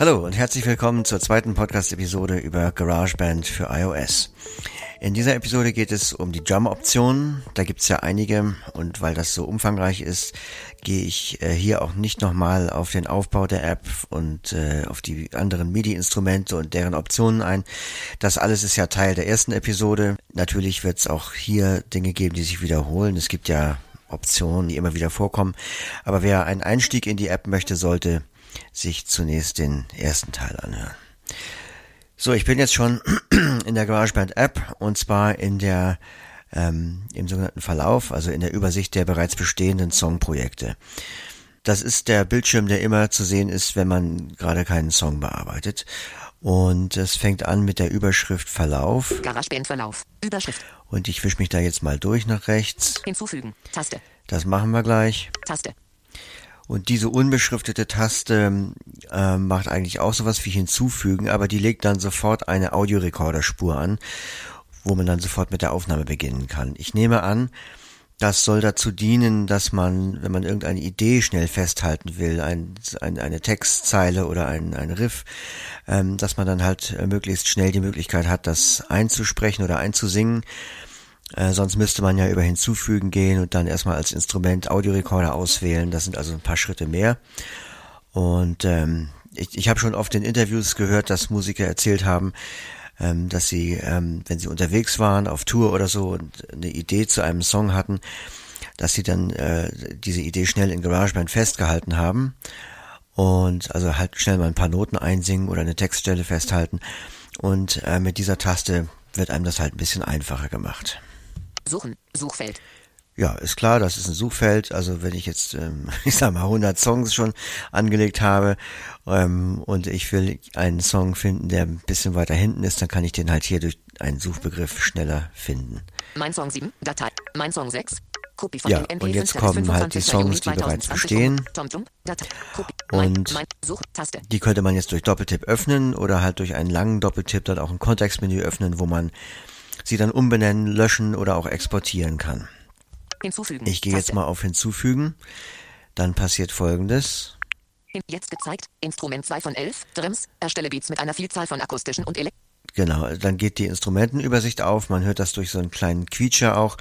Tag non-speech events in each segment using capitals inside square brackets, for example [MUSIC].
Hallo und herzlich willkommen zur zweiten Podcast-Episode über GarageBand für iOS. In dieser Episode geht es um die Drum-Optionen. Da gibt es ja einige und weil das so umfangreich ist, gehe ich äh, hier auch nicht nochmal auf den Aufbau der App und äh, auf die anderen MIDI-Instrumente und deren Optionen ein. Das alles ist ja Teil der ersten Episode. Natürlich wird es auch hier Dinge geben, die sich wiederholen. Es gibt ja Optionen, die immer wieder vorkommen. Aber wer einen Einstieg in die App möchte, sollte sich zunächst den ersten Teil anhören. So, ich bin jetzt schon [CLEARS THROAT] in der GarageBand App und zwar in der ähm, im sogenannten Verlauf, also in der Übersicht der bereits bestehenden Songprojekte. Das ist der Bildschirm, der immer zu sehen ist, wenn man gerade keinen Song bearbeitet. Und es fängt an mit der Überschrift Verlauf. GarageBand Verlauf. Überschrift. Und ich wische mich da jetzt mal durch nach rechts. Hinzufügen. Taste. Das machen wir gleich. Taste. Und diese unbeschriftete Taste äh, macht eigentlich auch sowas wie hinzufügen, aber die legt dann sofort eine Audiorekorderspur an, wo man dann sofort mit der Aufnahme beginnen kann. Ich nehme an, das soll dazu dienen, dass man, wenn man irgendeine Idee schnell festhalten will, ein, ein, eine Textzeile oder ein, ein Riff, ähm, dass man dann halt äh, möglichst schnell die Möglichkeit hat, das einzusprechen oder einzusingen äh, sonst müsste man ja über hinzufügen gehen und dann erstmal als Instrument Audiorekorder auswählen. Das sind also ein paar Schritte mehr. Und ähm, ich, ich habe schon oft in Interviews gehört, dass Musiker erzählt haben, ähm, dass sie, ähm, wenn sie unterwegs waren auf Tour oder so und eine Idee zu einem Song hatten, dass sie dann äh, diese Idee schnell in GarageBand festgehalten haben und also halt schnell mal ein paar Noten einsingen oder eine Textstelle festhalten und äh, mit dieser Taste wird einem das halt ein bisschen einfacher gemacht. Suchen. Suchfeld. Ja, ist klar, das ist ein Suchfeld. Also wenn ich jetzt, ähm, [LAUGHS] ich sag mal, 100 Songs schon angelegt habe ähm, und ich will einen Song finden, der ein bisschen weiter hinten ist, dann kann ich den halt hier durch einen Suchbegriff schneller finden. Mein Song 7, Datei. Mein Song 6, Kopie von Ja, und MP5 jetzt kommen halt die 25. Songs, die bereits 2020. bestehen. Und. Die könnte man jetzt durch Doppeltipp öffnen oder halt durch einen langen Doppeltipp dann auch ein Kontextmenü öffnen, wo man sie dann umbenennen, löschen oder auch exportieren kann. Hinzufügen. Ich gehe jetzt mal auf Hinzufügen. Dann passiert folgendes. Jetzt gezeigt. Instrument 2 von 11. Drums. Erstelle Beats mit einer Vielzahl von akustischen und Elek Genau, dann geht die Instrumentenübersicht auf. Man hört das durch so einen kleinen Quietscher auch.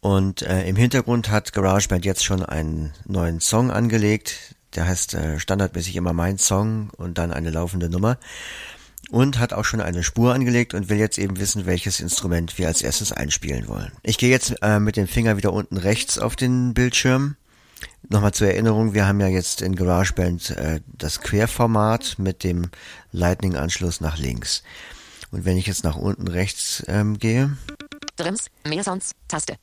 Und äh, im Hintergrund hat GarageBand jetzt schon einen neuen Song angelegt. Der heißt äh, standardmäßig immer mein Song und dann eine laufende Nummer. Und hat auch schon eine Spur angelegt und will jetzt eben wissen, welches Instrument wir als erstes einspielen wollen. Ich gehe jetzt äh, mit dem Finger wieder unten rechts auf den Bildschirm. Nochmal zur Erinnerung, wir haben ja jetzt in GarageBand äh, das Querformat mit dem Lightning-Anschluss nach links. Und wenn ich jetzt nach unten rechts ähm, gehe, Drums. Mehr Sounds. Taste.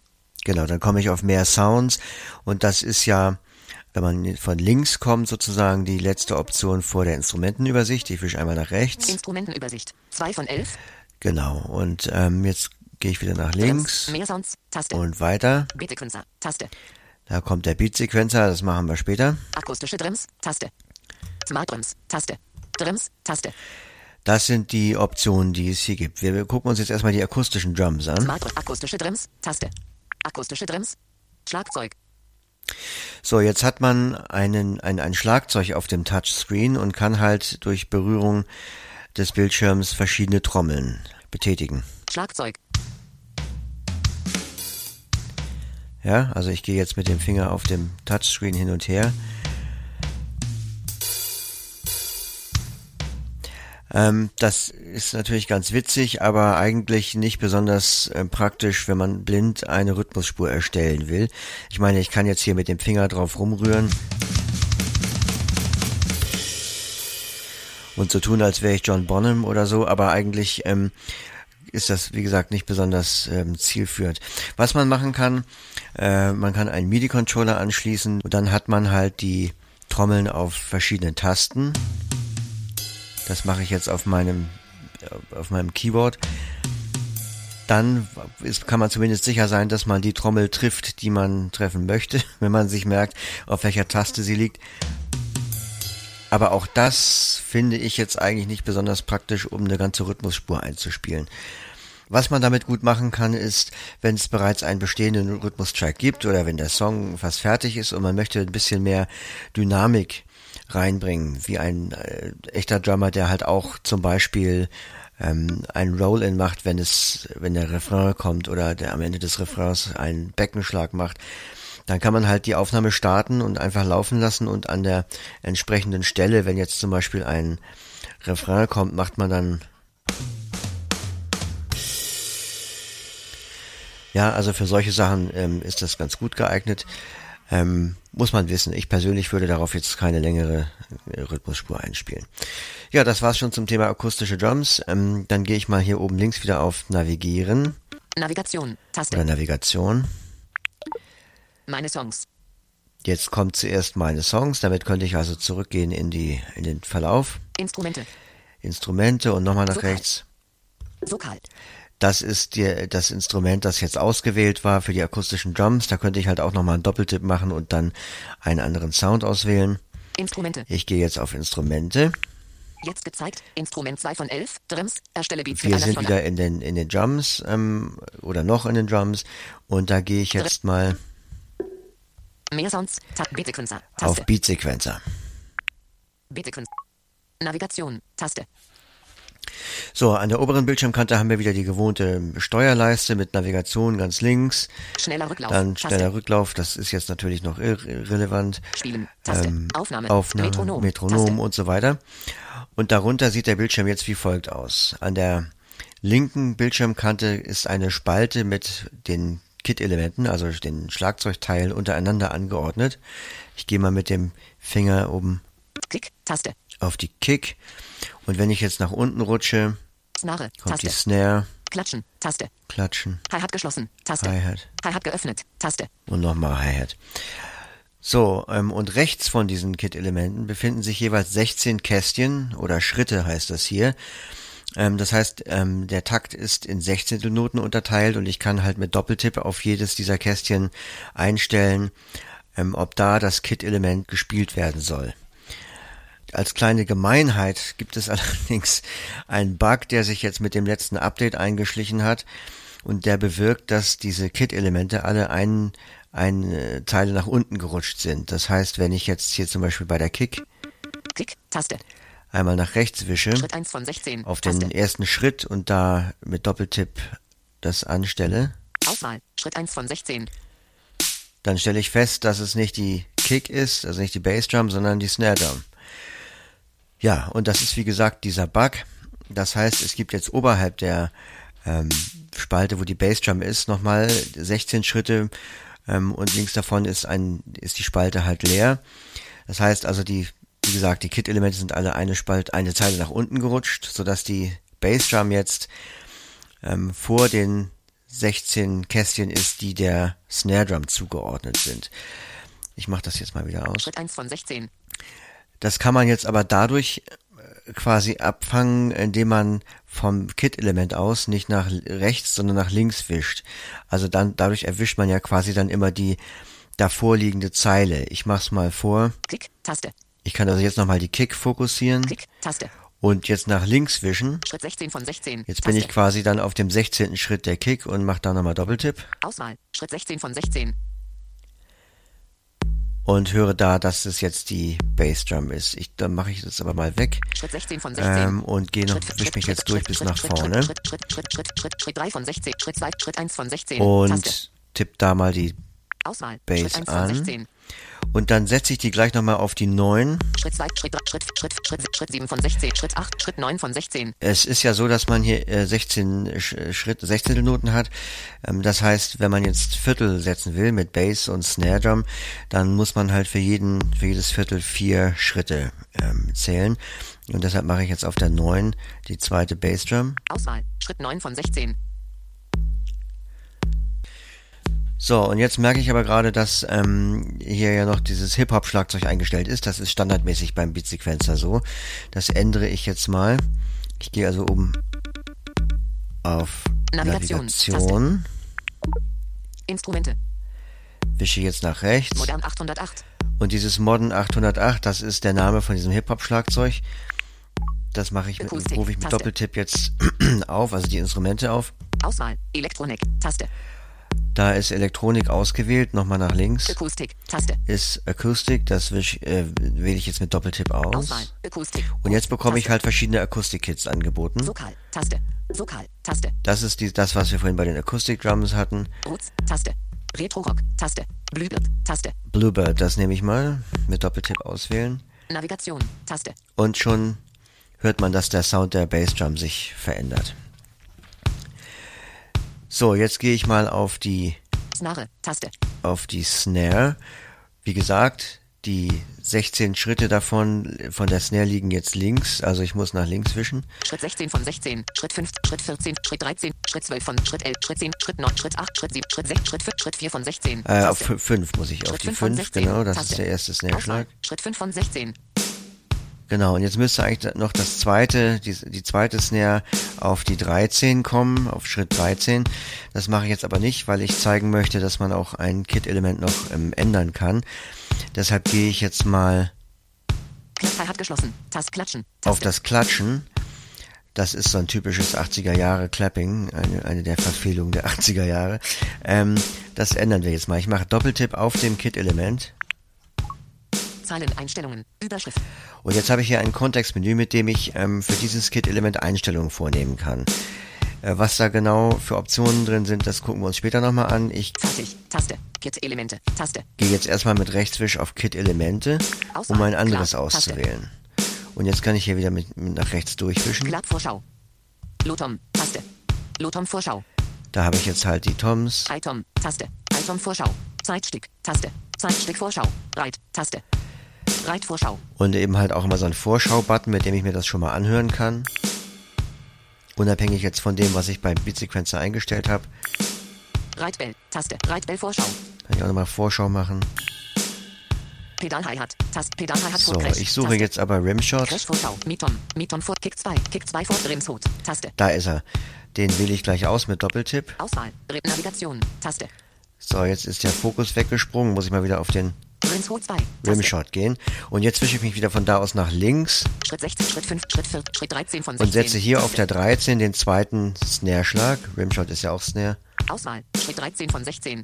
genau, dann komme ich auf mehr Sounds und das ist ja, wenn man von links kommt, sozusagen die letzte Option vor der Instrumentenübersicht. Ich wische einmal nach rechts. Instrumentenübersicht. 2 von 11. Genau, und ähm, jetzt gehe ich wieder nach links Mehr Sounds. Taste. und weiter. Beatsequencer. Taste. Da kommt der Beat-Sequencer, das machen wir später. Akustische Drums. Taste. Smart Drums. Taste. Drums. Taste. Das sind die Optionen, die es hier gibt. Wir gucken uns jetzt erstmal die akustischen Drums an. Smart Akustische Drums. Taste. Akustische Drums. Schlagzeug. So, jetzt hat man einen, ein, ein Schlagzeug auf dem Touchscreen und kann halt durch Berührung des Bildschirms verschiedene Trommeln betätigen. Schlagzeug. Ja, also ich gehe jetzt mit dem Finger auf dem Touchscreen hin und her. Ähm, das ist natürlich ganz witzig, aber eigentlich nicht besonders äh, praktisch, wenn man blind eine Rhythmusspur erstellen will. Ich meine, ich kann jetzt hier mit dem Finger drauf rumrühren und so tun, als wäre ich John Bonham oder so, aber eigentlich ähm, ist das, wie gesagt, nicht besonders ähm, zielführend. Was man machen kann, äh, man kann einen MIDI-Controller anschließen und dann hat man halt die Trommeln auf verschiedenen Tasten. Das mache ich jetzt auf meinem, auf meinem Keyboard. Dann ist, kann man zumindest sicher sein, dass man die Trommel trifft, die man treffen möchte, [LAUGHS] wenn man sich merkt, auf welcher Taste sie liegt. Aber auch das finde ich jetzt eigentlich nicht besonders praktisch, um eine ganze Rhythmusspur einzuspielen. Was man damit gut machen kann, ist, wenn es bereits einen bestehenden Rhythmustrack gibt oder wenn der Song fast fertig ist und man möchte ein bisschen mehr Dynamik reinbringen, wie ein äh, echter Drummer, der halt auch zum Beispiel ähm, ein Roll-in macht, wenn es, wenn der Refrain kommt oder der am Ende des Refrains einen Beckenschlag macht. Dann kann man halt die Aufnahme starten und einfach laufen lassen und an der entsprechenden Stelle, wenn jetzt zum Beispiel ein Refrain kommt, macht man dann ja, also für solche Sachen ähm, ist das ganz gut geeignet. Ähm, muss man wissen. Ich persönlich würde darauf jetzt keine längere äh, Rhythmusspur einspielen. Ja, das war's schon zum Thema akustische Drums. Ähm, dann gehe ich mal hier oben links wieder auf Navigieren. Navigation. Taste. Oder Navigation. Meine Songs. Jetzt kommt zuerst meine Songs. Damit könnte ich also zurückgehen in die in den Verlauf. Instrumente. Instrumente und nochmal nach Vokal. rechts. Vokal. Das ist die, das Instrument, das jetzt ausgewählt war für die akustischen Drums. Da könnte ich halt auch nochmal einen Doppeltipp machen und dann einen anderen Sound auswählen. Instrumente. Ich gehe jetzt auf Instrumente. Jetzt gezeigt. Instrument 2 von 11. Drums. Erstelle Beats Wir sind wieder in den, in den Drums ähm, oder noch in den Drums und da gehe ich jetzt mal Mehr Sounds. Tab. Beatsequencer. auf Taste. Beatsequencer. Beatsequencer. Navigation. Taste. So, an der oberen Bildschirmkante haben wir wieder die gewohnte Steuerleiste mit Navigation ganz links, Schneller Rücklauf. dann Taste. schneller Rücklauf, das ist jetzt natürlich noch irre- irrelevant. Spielen. Taste. Ähm, Aufnahme. Aufnahme, Metronom. Metronom Taste. und so weiter. Und darunter sieht der Bildschirm jetzt wie folgt aus. An der linken Bildschirmkante ist eine Spalte mit den Kit-Elementen, also den Schlagzeugteilen untereinander angeordnet. Ich gehe mal mit dem Finger oben Klick. Taste. auf die Kick und wenn ich jetzt nach unten rutsche, Snare. kommt Taste. die Snare, Klatschen. Taste. Klatschen, Hi-Hat geschlossen. Taste. Hi-Hat Hi-Hat geöffnet. Taste. und nochmal Hi-Hat. So, ähm, und rechts von diesen Kit-Elementen befinden sich jeweils 16 Kästchen oder Schritte heißt das hier. Ähm, das heißt, ähm, der Takt ist in Sechzehntelnoten unterteilt und ich kann halt mit Doppeltipp auf jedes dieser Kästchen einstellen, ähm, ob da das Kit-Element gespielt werden soll. Als kleine Gemeinheit gibt es [LAUGHS] allerdings einen Bug, der sich jetzt mit dem letzten Update eingeschlichen hat und der bewirkt, dass diese Kit-Elemente alle einen, eine Teile nach unten gerutscht sind. Das heißt, wenn ich jetzt hier zum Beispiel bei der Kick Klick. Taste. einmal nach rechts wische, Schritt 1 von 16. auf den Taste. ersten Schritt und da mit Doppeltipp das anstelle, Auswahl. Schritt 1 von 16. dann stelle ich fest, dass es nicht die Kick ist, also nicht die Bassdrum, sondern die Snare Drum. Ja, und das ist wie gesagt dieser Bug. Das heißt, es gibt jetzt oberhalb der ähm, Spalte, wo die Bassdrum ist, nochmal 16 Schritte ähm, und links davon ist ein ist die Spalte halt leer. Das heißt also die wie gesagt, die Kit-Elemente sind alle eine Spalte, eine Zeile nach unten gerutscht, sodass die Bassdrum jetzt ähm, vor den 16 Kästchen ist, die der Snare Drum zugeordnet sind. Ich mache das jetzt mal wieder aus. Schritt 1 von 16. Das kann man jetzt aber dadurch äh, quasi abfangen, indem man vom Kit-Element aus nicht nach rechts, sondern nach links wischt. Also dann dadurch erwischt man ja quasi dann immer die davor liegende Zeile. Ich mach's mal vor. Klick. Taste. Ich kann also jetzt nochmal die Kick fokussieren Klick. Taste. und jetzt nach links wischen. Schritt 16 von 16. Jetzt bin Taste. ich quasi dann auf dem 16. Schritt der Kick und mache da nochmal Doppeltipp Auswahl. Schritt 16 von 16. und höre da, dass es jetzt die Bassdrum ist. Ich, dann mache ich das aber mal weg Schritt 16 von 16. ähm, und gehe noch, wisch mich jetzt durch bis nach vorne Schritt, Schritt, Schritt, Schritt, Schritt, Schritt 3 von 16. Schritt 2, Schritt 1 von 16. Taste. und tipp da mal die Auswahl. Bass Schritt 1 von an. 16. und dann setze ich die gleich nochmal auf die 9. Schritt 2, Schritt 3, Schritt, Schritt, Schritt, Schritt 7 von 16. Schritt 8, Schritt 9 von 16. Es ist ja so, dass man hier äh, 16 Sch- Schritt, 16 Noten hat. Ähm, das heißt, wenn man jetzt Viertel setzen will mit Bass und Snare Drum, dann muss man halt für jeden, für jedes Viertel vier Schritte ähm, zählen. Und deshalb mache ich jetzt auf der 9 die zweite Bassdrum. Auswahl. Schritt 9 von 16. So, und jetzt merke ich aber gerade, dass ähm, hier ja noch dieses Hip-Hop-Schlagzeug eingestellt ist. Das ist standardmäßig beim Beatsequencer so. Das ändere ich jetzt mal. Ich gehe also oben auf Navigation, Navigation, Instrumente. wische jetzt nach rechts. Modern 808. Und dieses Modern 808, das ist der Name von diesem Hip-Hop-Schlagzeug. Das mache ich mit, rufe ich mit. Doppeltipp jetzt [CLEARS THROAT] auf, also die Instrumente auf. Auswahl. Elektronik. Taste. Da ist Elektronik ausgewählt, nochmal nach links. Akustik, Taste. Ist Akustik, das ich, äh, wähle ich jetzt mit Doppeltipp aus. Auswahl, Akustik. Und jetzt bekomme ich Taste. halt verschiedene Akustik-Kits angeboten. Vokal, Taste. Vokal, Taste. Das ist die, das, was wir vorhin bei den Akustik-Drums hatten. Roots, Taste. Retro-Rock, Taste. Bluebird, Taste. Bluebird, das nehme ich mal. Mit Doppeltipp auswählen. Navigation, Taste. Und schon hört man, dass der Sound der Bassdrum sich verändert. So, jetzt gehe ich mal auf die Snare, Taste. auf die Snare. Wie gesagt, die 16 Schritte davon von der Snare liegen jetzt links, also ich muss nach links wischen. Schritt 16 von 16, Schritt 5, Schritt 14, Schritt 13, Schritt 12 von Schritt 11, Schritt 10, Schritt 9, Schritt 8, Schritt 7, Schritt 6, Schritt 5, Schritt 4 von 16. Äh, auf Taste. 5 muss ich, auf Schritt die 5 von 5, 16. genau, das Taste. ist der erste. Snare-Schlag. Schritt 5 von 16. Genau, und jetzt müsste eigentlich noch das zweite, die, die zweite Snare auf die 13 kommen, auf Schritt 13. Das mache ich jetzt aber nicht, weil ich zeigen möchte, dass man auch ein Kit-Element noch ähm, ändern kann. Deshalb gehe ich jetzt mal Klappteil hat geschlossen. Tast klatschen. auf das Klatschen. Das ist so ein typisches 80er Jahre Clapping, eine, eine der Verfehlungen der 80er Jahre. Ähm, das ändern wir jetzt mal. Ich mache Doppeltipp auf dem Kit-Element. Zeileneinstellungen. Überschrift. Und jetzt habe ich hier ein Kontextmenü, mit dem ich ähm, für dieses Kit-Element Einstellungen vornehmen kann. Äh, was da genau für Optionen drin sind, das gucken wir uns später nochmal an. Ich Fertig. Taste. Kit-Elemente. Taste. gehe jetzt erstmal mit Rechtswisch auf Kit-Elemente, um ein anderes Klar. Taste. auszuwählen. Und jetzt kann ich hier wieder mit, mit nach rechts durchwischen. Klappvorschau. Lotom. Taste. Lotom Vorschau. Da habe ich jetzt halt die Toms. Item. Taste. Item Vorschau. Zeitstück. Taste. Zeitstück Vorschau. Reit. Taste. Reit Vorschau. Und eben halt auch immer so ein Vorschau-Button, mit dem ich mir das schon mal anhören kann. Unabhängig jetzt von dem, was ich beim Beatsequencer eingestellt habe, Reitbell. Taste. Reitbell Vorschau. kann ich auch nochmal Vorschau machen. Pedal Hi-Hat. Taste. Pedal Hi-Hat So, vor Crash. ich suche Taste. jetzt aber Rimshot. Crash Vorschau. Mitom. Mitom vor Kick 2. Kick 2 vor Bremshut. Taste. Da ist er. Den wähle ich gleich aus mit Doppeltipp. Auswahl. Navigation. Taste. So, jetzt ist der Fokus weggesprungen. Muss ich mal wieder auf den Bremshut 2. Taste. Rimshot gehen. Und jetzt wische ich mich wieder von da aus nach links Schritt 16, Schritt 5, Schritt 4, Schritt 13 von 16. und setze hier auf der 13 den zweiten Snare-Schlag. Rimshot ist ja auch Snare. Auswahl. Schritt 13 von 16.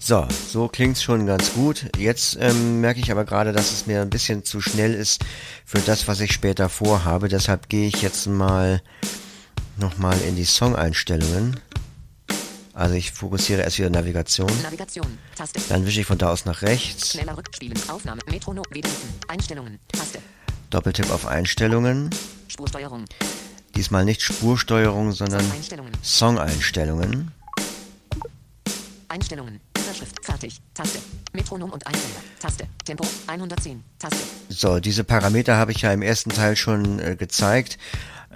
So, so klingt's schon ganz gut. Jetzt ähm, merke ich aber gerade, dass es mir ein bisschen zu schnell ist für das, was ich später vorhabe. Deshalb gehe ich jetzt mal nochmal in die Song-Einstellungen. Also ich fokussiere erst wieder Navigation. Navigation. Dann wische ich von da aus nach rechts. Aufnahme. Metronom. Einstellungen. Taste. Doppeltipp auf Einstellungen. Spursteuerung. Diesmal nicht Spursteuerung, sondern Einstellungen. Song-Einstellungen. Einstellungen. Überschrift. Fertig. Taste. Metronom und Einstellung. Taste. Tempo. 110. Taste. So, diese Parameter habe ich ja im ersten Teil schon äh, gezeigt.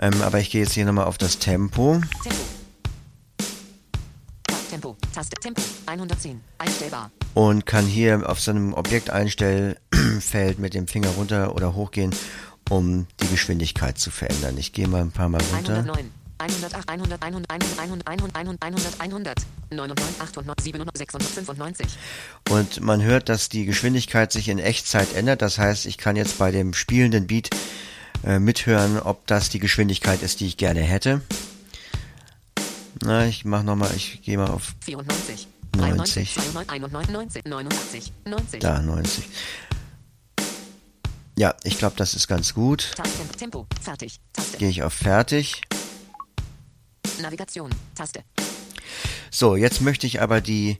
Ähm, aber ich gehe jetzt hier nochmal auf das Tempo. Tempo. Tempo, Taste, Tempo, 110, einstellbar. Und kann hier auf so einem Objekteinstellfeld [CLEARS THROAT] mit dem Finger runter oder hochgehen, um die Geschwindigkeit zu verändern. Ich gehe mal ein paar Mal runter. 108, Und man hört, dass die Geschwindigkeit sich in Echtzeit ändert. Das heißt, ich kann jetzt bei dem spielenden Beat äh, mithören, ob das die Geschwindigkeit ist, die ich gerne hätte. Na, ich mach nochmal, ich gehe mal auf 94, 90. 92, 91, 89, 90, da 90. Ja, ich glaube, das ist ganz gut. Tempo, fertig, Gehe ich auf Fertig. Navigation, Taste, So, jetzt möchte ich aber die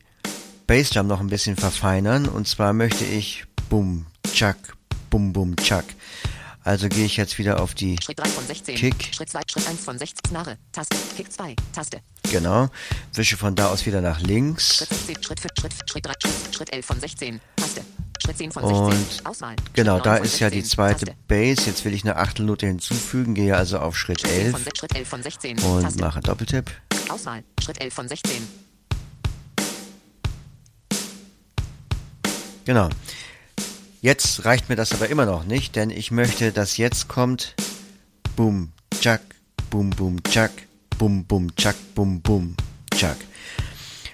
Bassdrum noch ein bisschen verfeinern. Und zwar möchte ich Bum, Chuck, Bum, Bum, Chuck. Also gehe ich jetzt wieder auf die, Schritt 3 von 16, Kick. Schritt 2, Schritt 1 von 16, Snare, Taste, Kick 2, Taste, genau, wische von da aus wieder nach links. Schritt 16, Schritt 5, Schritt, Schritt 3, Schritt, Schritt 11 von 16, Taste, Schritt 10 von 16, Und Auswahl, Genau, Schritt da 9 von ist ja die 16, zweite Taste, Bass. Jetzt will ich eine Achtelnote hinzufügen, gehe also auf Schritt 10 von 11 6, Schritt 11 von 16, und Taste, mache Doppeltipp. Auswahl, Schritt 11 von 16, Genau. Jetzt reicht mir das aber immer noch nicht, denn ich möchte, dass jetzt kommt Bum, Chuck, Bum, Bum, Chuck, Bum, Bum, Chuck, Bum, Bum, Chuck.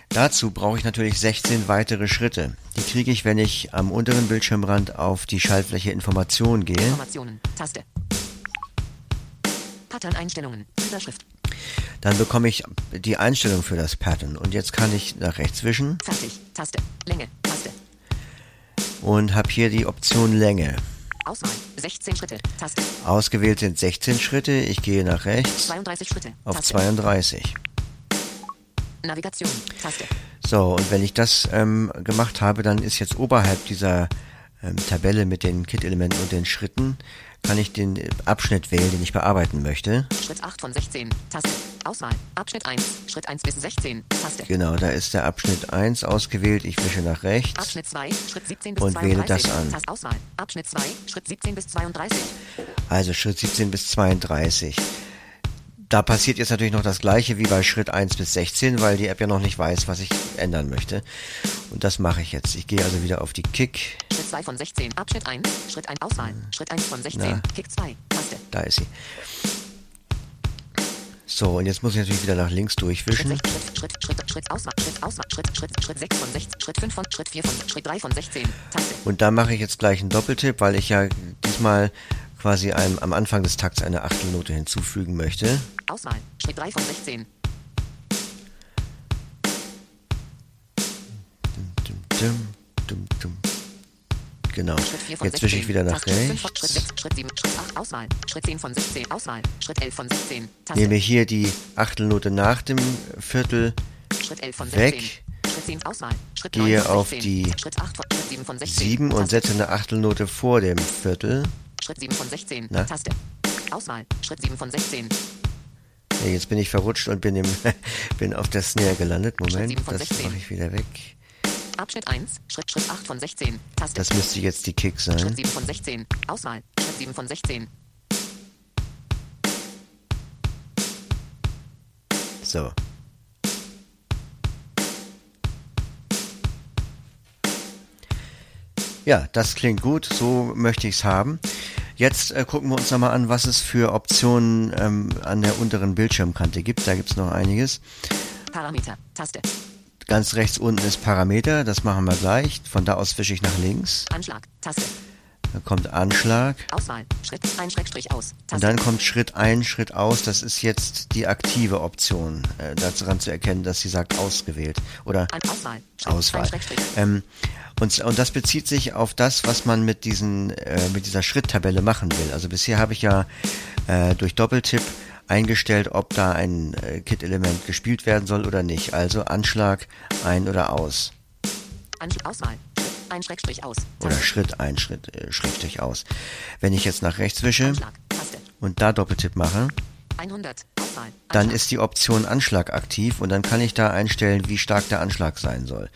Dazu brauche ich natürlich 16 weitere Schritte. Die kriege ich, wenn ich am unteren Bildschirmrand auf die Schaltfläche Information gehe. Informationen, Taste, Pattern-Einstellungen. Überschrift. Dann bekomme ich die Einstellung für das Pattern. Und jetzt kann ich nach rechts wischen Fertig. Taste. Länge. Und habe hier die Option Länge. Auswahl. 16 Schritte. Taste. Ausgewählt sind 16 Schritte. Ich gehe nach rechts 32 Schritte. auf Taste. 32. Navigation. Taste. So, und wenn ich das ähm, gemacht habe, dann ist jetzt oberhalb dieser ähm, Tabelle mit den Kit-Elementen und den Schritten, kann ich den äh, Abschnitt wählen, den ich bearbeiten möchte. Schritt 8 von 16. Taste. Auswahl. Abschnitt 1. Schritt 1 bis 16. Taste. Genau, da ist der Abschnitt 1 ausgewählt. Ich wische nach rechts. Abschnitt 2. Schritt 17 bis Und 32. wähle das an. Tast Auswahl. Abschnitt 2. Schritt 17 bis 32. Also Schritt 17 bis 32. Da passiert jetzt natürlich noch das gleiche wie bei Schritt 1 bis 16, weil die App ja noch nicht weiß, was ich ändern möchte. Und das mache ich jetzt. Ich gehe also wieder auf die Kick. Schritt 2 von 16. Abschnitt 1. Schritt 1 Auswahl. Schritt 1 von 16. Na. Kick 2. Taste. Da ist sie. So, und jetzt muss ich natürlich wieder nach links Schritt durchwischen. 6. Schritt, Schritt, Schritt, Schritt, Auswahl. Schritt, Auswahl. Schritt, Schritt, Schritt 6 von 16. Schritt 5 von, Schritt 4 von, Schritt 3 von 16. Taste. Und da mache ich jetzt gleich einen Doppeltipp, weil ich ja diesmal quasi einem, am Anfang des Takts eine Achtelnote hinzufügen möchte. Auswahl. Schritt 3 von 16. Dum, dum. Genau. Schritt 4 von Jetzt 16. wische ich wieder nach Taste. Schritt 5 von, Schritt rechts. 6, Schritt 7, Schritt 8 Auswahl. Schritt 10 von 16 Auswahl. Schritt 11 von 16. Taste. Nehme hier die Achtelnote nach dem Viertel Schritt 11 von weg. 16. Schritt 10 Auswahl. Schritt Gehe 9 von auf 16. die Schritt 8 von, Schritt 7 von 16. 7 und setze eine Achtelnote vor dem Viertel. Schritt 7 von 16. Na? Taste. Auswahl. Schritt 7 von 16. Ja, jetzt bin ich verrutscht und bin, im, [LAUGHS] bin auf der Snare gelandet. Moment, das 16. mache ich wieder weg. Abschnitt 1. Schritt, Schritt 8 von 16. Taste. Das müsste jetzt die Kick Schritt sein. 7 von 16. Auswahl. Schritt 7 von 16. So. Ja, das klingt gut, so möchte ich es haben. Jetzt äh, gucken wir uns nochmal an, was es für Optionen ähm, an der unteren Bildschirmkante gibt. Da gibt es noch einiges. Parameter. Taste. Ganz rechts unten ist Parameter, das machen wir gleich. Von da aus wische ich nach links. Anschlag. Taste. Da kommt Anschlag. Auswahl. Schritt. Ein Schrägstrich aus. Taste. Und dann kommt Schritt ein, Schritt aus. Das ist jetzt die aktive Option. Äh, daran zu erkennen, dass sie sagt ausgewählt. Oder Auswahl. Schritt. Auswahl. Ähm, und, und das bezieht sich auf das, was man mit diesen, äh, mit dieser Schritttabelle machen will. Also bisher habe ich ja äh, durch Doppeltipp eingestellt, ob da ein äh, Kit-Element gespielt werden soll oder nicht. Also Anschlag ein oder aus. Anschlag. Auswahl. Ein Schrägstrich aus. Oder. Schritt ein, Schritt, äh, Schrägstrich aus. Wenn ich jetzt nach rechts wische Anschlag. Und da Doppeltipp mache, 100. Auswahl. dann ist die Option Anschlag aktiv und dann kann ich da einstellen, wie stark der Anschlag sein soll.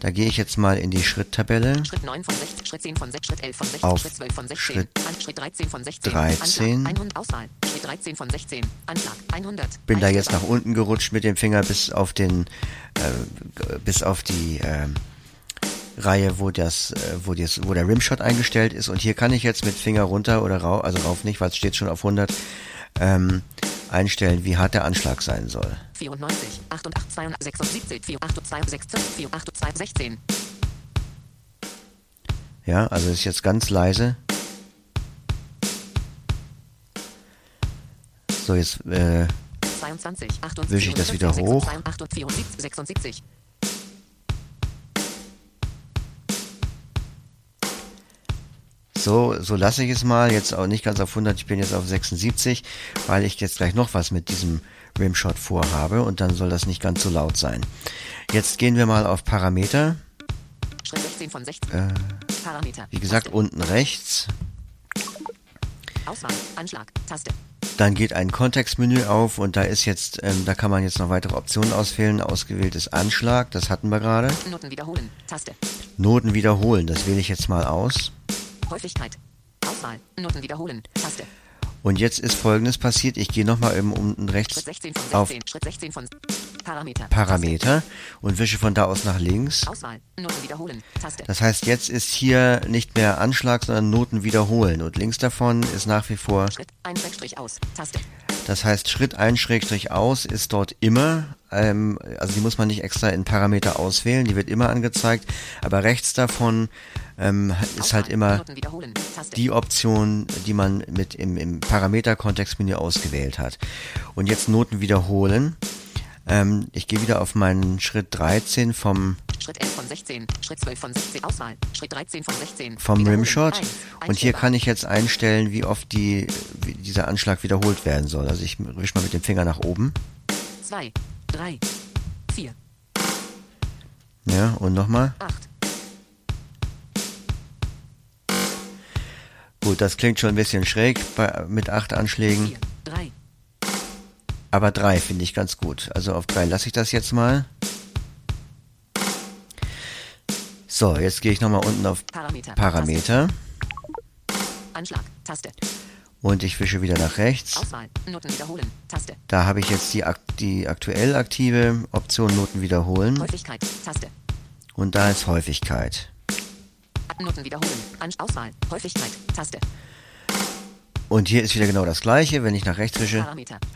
Da gehe ich jetzt mal in die Schritttabelle. Schritt 9 von 16, Schritt 10 von 6, Schritt 11 von 16, Auf Schritt 12 von 16, Schritt An, Schritt 13 von 16, 13. Anschlag, 100, Auswahl, Schritt 13 von 16, Anschlag, 100. Bin da jetzt nach unten gerutscht mit dem Finger bis auf den, äh, bis auf die ähm, Reihe, wo das, äh, wo das, wo der Rimshot eingestellt ist. Und hier kann ich jetzt mit Finger runter oder rauf, also rauf nicht, weil es steht schon auf 100, ähm, einstellen, wie hart der Anschlag sein soll. 94, 88, 276, 4, 8, 2, 6, 4, 8, 2, 16. Ja, also ist jetzt ganz leise. So, jetzt äh, 22, 78, Wische ich das wieder 76, hoch? So, so lasse ich es mal. Jetzt auch nicht ganz auf 100, ich bin jetzt auf 76, weil ich jetzt gleich noch was mit diesem Rimshot vorhabe und dann soll das nicht ganz so laut sein. Jetzt gehen wir mal auf Parameter. Schritt 16 von 16. Äh, Parameter. wie gesagt, Taste. unten rechts. Auswahl, Anschlag, Taste. Dann geht ein Kontextmenü auf und da ist jetzt, ähm, da kann man jetzt noch weitere Optionen auswählen. Ausgewählt ist Anschlag, das hatten wir gerade. Noten wiederholen, Taste. Noten wiederholen, das wähle ich jetzt mal aus. Häufigkeit. Auswahl, Noten wiederholen, Taste. Und jetzt ist folgendes passiert. Ich gehe nochmal eben unten Schritt rechts 16 von auf 16, Schritt 16 von Parameter. Parameter und wische von da aus nach links. Auswahl. Das heißt, jetzt ist hier nicht mehr Anschlag, sondern Noten wiederholen. Und links davon ist nach wie vor Schritt, ein Schrägstrich aus, Taste. Das heißt, Schritt ein Schrägstrich aus ist dort immer, ähm, also die muss man nicht extra in Parameter auswählen, die wird immer angezeigt, aber rechts davon ähm, ist halt immer die Option, die man mit im, im Parameter-Kontextmenü ausgewählt hat. Und jetzt Noten wiederholen. Ähm, ich gehe wieder auf meinen Schritt 13 vom, Schritt 11 von 16. Schritt 12 von 16. Auswahl. Schritt 13 von 16. vom. Rimshot. Und hier kann ich jetzt einstellen, wie oft die, wie dieser Anschlag wiederholt werden soll. Also ich wisch mal mit dem Finger nach oben. 2, 3, 4, Ja, und nochmal. 8. Gut, das klingt schon ein bisschen schräg bei, mit acht Anschlägen. 4, 3, Aber drei finde ich ganz gut. Also auf drei lasse ich das jetzt mal. So, jetzt gehe ich nochmal unten auf Parameter. Parameter Anschlag. Taste. und ich wische wieder nach rechts. Auswahl. Noten wiederholen. Taste. Da habe ich jetzt die, die aktuell aktive Option Noten wiederholen Häufigkeit. Taste. und da ist Häufigkeit. Noten wiederholen. An Auswahl. Häufigkeit. Taste. Und hier ist wieder genau das gleiche. Wenn ich nach rechts wische,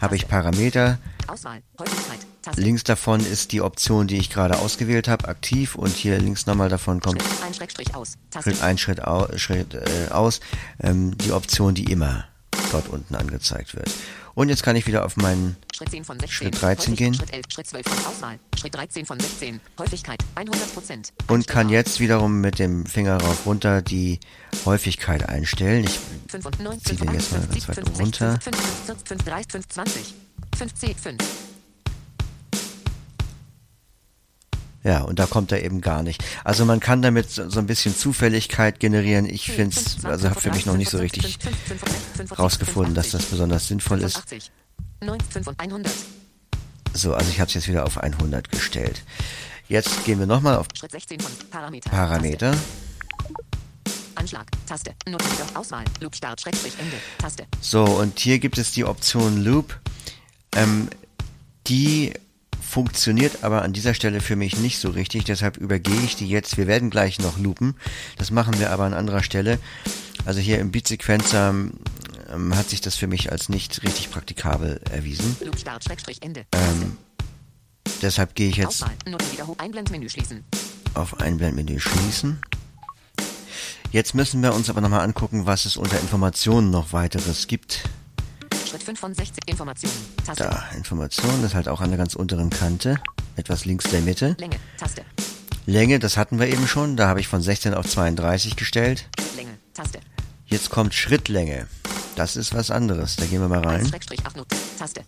habe ich. Parameter. Auswahl. Häufigkeit. Links davon ist die Option, die ich gerade ausgewählt habe, aktiv und hier links nochmal davon kommt Schritt. Ein Schrägstrich aus. Taste. Schritt ein, Schritt, au, Schritt äh, aus, ähm, die Option, die immer dort unten angezeigt wird. Und jetzt kann ich wieder auf meinen Schritt 10 von 16. Schritt 13 Häufig- gehen. Schritt 11. Schritt 12 von Auswahl. Schritt 13 von 16. Häufigkeit. 100 Prozent. und kann jetzt wiederum mit dem Finger rauf runter die Häufigkeit einstellen. Ich 5 und 9, Zieh 5 den jetzt mal 50, ganz weit 5, runter. 5, 5, 5, 3, 5, 20. 5, 10, 5. ja, und da kommt er eben gar nicht. Also man kann damit so, so ein bisschen Zufälligkeit generieren. Ich finde es, also habe für mich noch nicht so richtig rausgefunden, dass das besonders sinnvoll ist. 85. 9, 5 und 100. So, also ich habe es jetzt wieder auf 100 gestellt. Jetzt gehen wir nochmal auf Schritt 16 von Parameter. Parameter. Anschlag. Taste. Noten wieder. Auswahl. Loop Start. Schrägstrich Ende. Taste. So, und hier gibt es die Option Loop. Ähm, die funktioniert aber an dieser Stelle für mich nicht so richtig, deshalb übergehe ich die jetzt. Wir werden gleich noch loopen. Das machen wir aber an anderer Stelle. Also hier im Beatsequencer ähm, hat sich das für mich als nicht richtig praktikabel erwiesen. Loop Start. Schrägstrich Ende. Ähm, deshalb gehe ich jetzt. Einblendmenü auf Einblendmenü schließen. Jetzt müssen wir uns aber nochmal angucken, was es unter Informationen noch weiteres gibt. Schritt 5 von 16. Informationen. Taste. Da, Informationen, das ist halt auch an der ganz unteren Kante, etwas links der Mitte. Länge. Taste. Länge, das hatten wir eben schon, da habe ich von 16 auf 32 gestellt. Länge. Taste. Jetzt kommt Schrittlänge. Das ist was anderes, da gehen wir mal 1 rein. Schrägstrich 8 Note. Taste.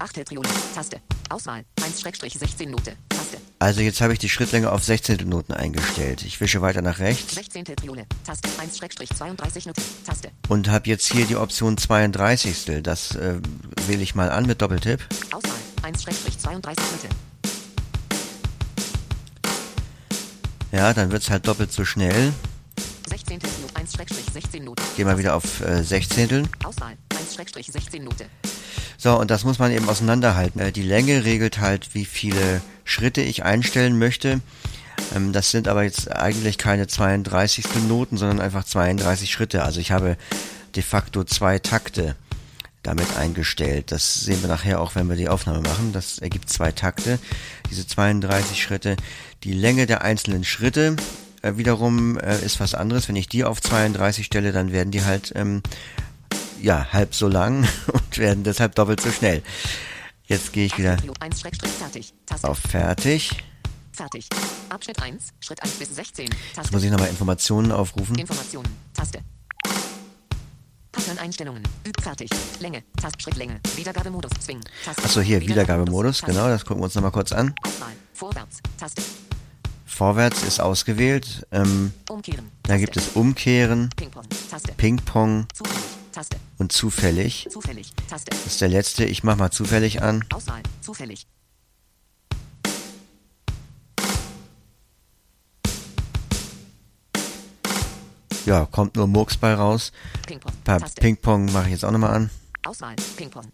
Achteltriole. Taste. Auswahl. 1 Schrägstrich 16 Note. Taste. Also jetzt habe ich die Schrittlänge auf 16 Noten eingestellt. Ich wische weiter nach rechts 16. Triole. Taste. 1 Schrägstrich 32 Note. Taste. und habe jetzt hier die Option 32. Das äh, wähle ich mal an mit Doppeltipp. Auswahl. 1 Schrägstrich 32 Note. Ja, dann wird's halt doppelt so schnell. 16. Note. 1 Schrägstrich 16 Note. Gehen wir wieder auf äh, Sechzehnteln. Auswahl. 1 Schrägstrich 16 Note. So, und das muss man eben auseinanderhalten. Die Länge regelt halt, wie viele Schritte ich einstellen möchte. Ähm, Das sind aber jetzt eigentlich keine 32. Noten, sondern einfach 32 Schritte. Also ich habe de facto zwei Takte damit eingestellt. Das sehen wir nachher auch, wenn wir die Aufnahme machen. Das ergibt zwei Takte, diese 32 Schritte. Die Länge der einzelnen Schritte äh, wiederum äh, ist was anderes. Wenn ich die auf 32 stelle, dann werden die halt ähm, ja halb so lang [LAUGHS] und werden deshalb doppelt so schnell. Jetzt gehe ich wieder Achteltriole. 1 Schrägstrich fertig. Taste. auf Fertig. Fertig. Abschnitt 1. Schritt 1 bis 16. Jetzt Taste. muss ich nochmal Informationen aufrufen. Informationen. Taste. Pattern-Einstellungen. Fertig. Länge. Tast Schrittlänge. Wiedergabemodus. Zwingen. Taste. Achso, hier, Wiedergabemodus. Taste. Genau, das gucken wir uns nochmal kurz an. Vorwärts. Taste. Vorwärts ist ausgewählt. Ähm, Umkehren. da Taste. gibt es Umkehren, Ping-Pong. Taste. Taste. und zufällig. Zufällig. Taste. Das ist der letzte. Ich mach mal zufällig an. Auswahl. Zufällig. Ja, kommt nur Murks bei raus. Ping-Pong. Ping-Pong mache ich jetzt auch nochmal an. Auswahl. Ping-Pong.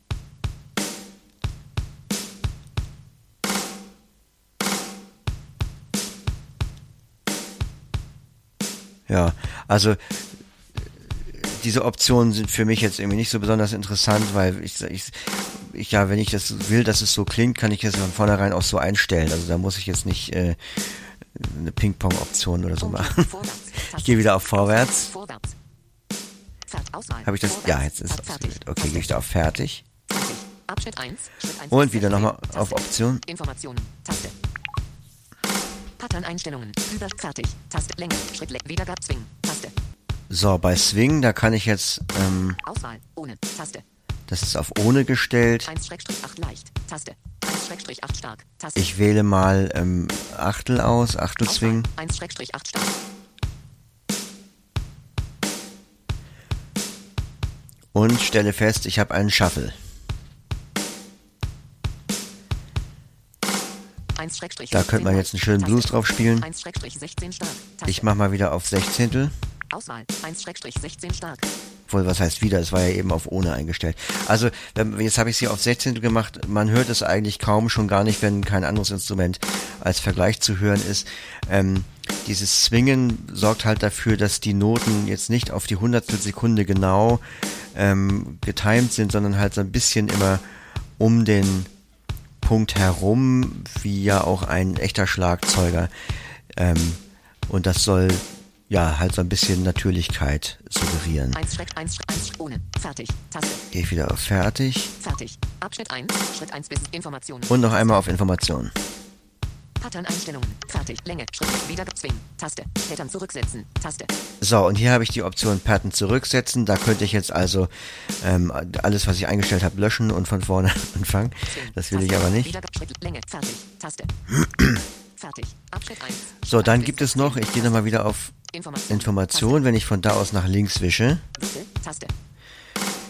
Ja, also diese Optionen sind für mich jetzt irgendwie nicht so besonders interessant, weil ich, ich, ich ja, wenn ich das will, dass es so klingt, kann ich es von vornherein auch so einstellen. Also da muss ich jetzt nicht äh, eine Ping-Pong-Option oder so machen. [LAUGHS] Ich gehe wieder auf Vorwärts. Habe ich das? Ja, jetzt ist es ausgewählt. Okay, gehe ich da auf Fertig. Fertig. Abschnitt 1. Schritt 1. Und wieder nochmal auf Option. Informationen. Taste. Pattern-Einstellungen. Über. Fertig. Taste. Länge. Schritt. Wiedergab. Zwing. Taste. So, bei Swing, da kann ich jetzt, ähm, Auswahl. Ohne. Taste. das ist auf ohne gestellt. 1-8 leicht. Taste. 1-8 stark. Taste. Ich wähle mal ähm, Achtel aus, Achtel Swing. 1-8 stark. und stelle fest, ich habe einen Shuffle. 1-16 Da könnte man jetzt einen schönen Blues drauf spielen. 1-16 stark. Taste. Ich mache mal wieder auf Sechzehntel. Auswahl. 1-16 stark. Wohl, was heißt wieder? Es war ja eben auf ohne eingestellt. Also, jetzt habe ich sie auf Sechzehntel gemacht. Man hört es eigentlich kaum, schon gar nicht, wenn kein anderes Instrument als Vergleich zu hören ist. Ähm, dieses Swingen sorgt halt dafür, dass die Noten jetzt nicht auf die Hundertstel Sekunde genau ähm, getimed sind, sondern halt so ein bisschen immer um den Punkt herum, wie ja auch ein echter Schlagzeuger. Ähm, und das soll ja halt so ein bisschen Natürlichkeit suggerieren. 1 Schritt 1 Schritt 1 ohne. Fertig. Taste. Gehe ich wieder auf Fertig Fertig. Abschnitt 1. Schritt 1 bis Informationen. und noch einmal auf Information. Pattern-Einstellungen. Fertig. Länge. Schritt. Wieder zwingen. Taste. Pattern zurücksetzen. Taste. So, und hier habe ich die Option Pattern zurücksetzen. Da könnte ich jetzt also ähm, alles, was ich eingestellt habe, löschen und von vorne [LAUGHS] anfangen. Das will ich Taste. aber nicht. Wieder Schritt. Länge. Fertig. Taste. [CLEARS THROAT] Fertig. Abschnitt 1. So, dann gibt es noch, ich gehe nochmal wieder auf Information. Information. Wenn ich von da aus nach links wische, Taste.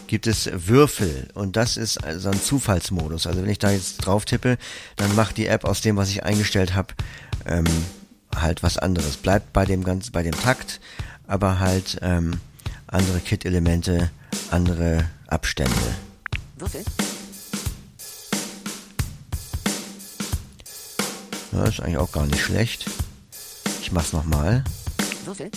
Gibt es Würfel und das ist also ein Zufallsmodus. Also wenn ich da jetzt drauf tippe, dann macht die App aus dem, was ich eingestellt habe, ähm, halt was anderes. Bleibt bei dem ganz, bei dem Takt, aber halt ähm, andere Kit-Elemente, andere Abstände. Würfel. Ja, ist eigentlich auch gar nicht schlecht. Ich mach's nochmal. Würfel.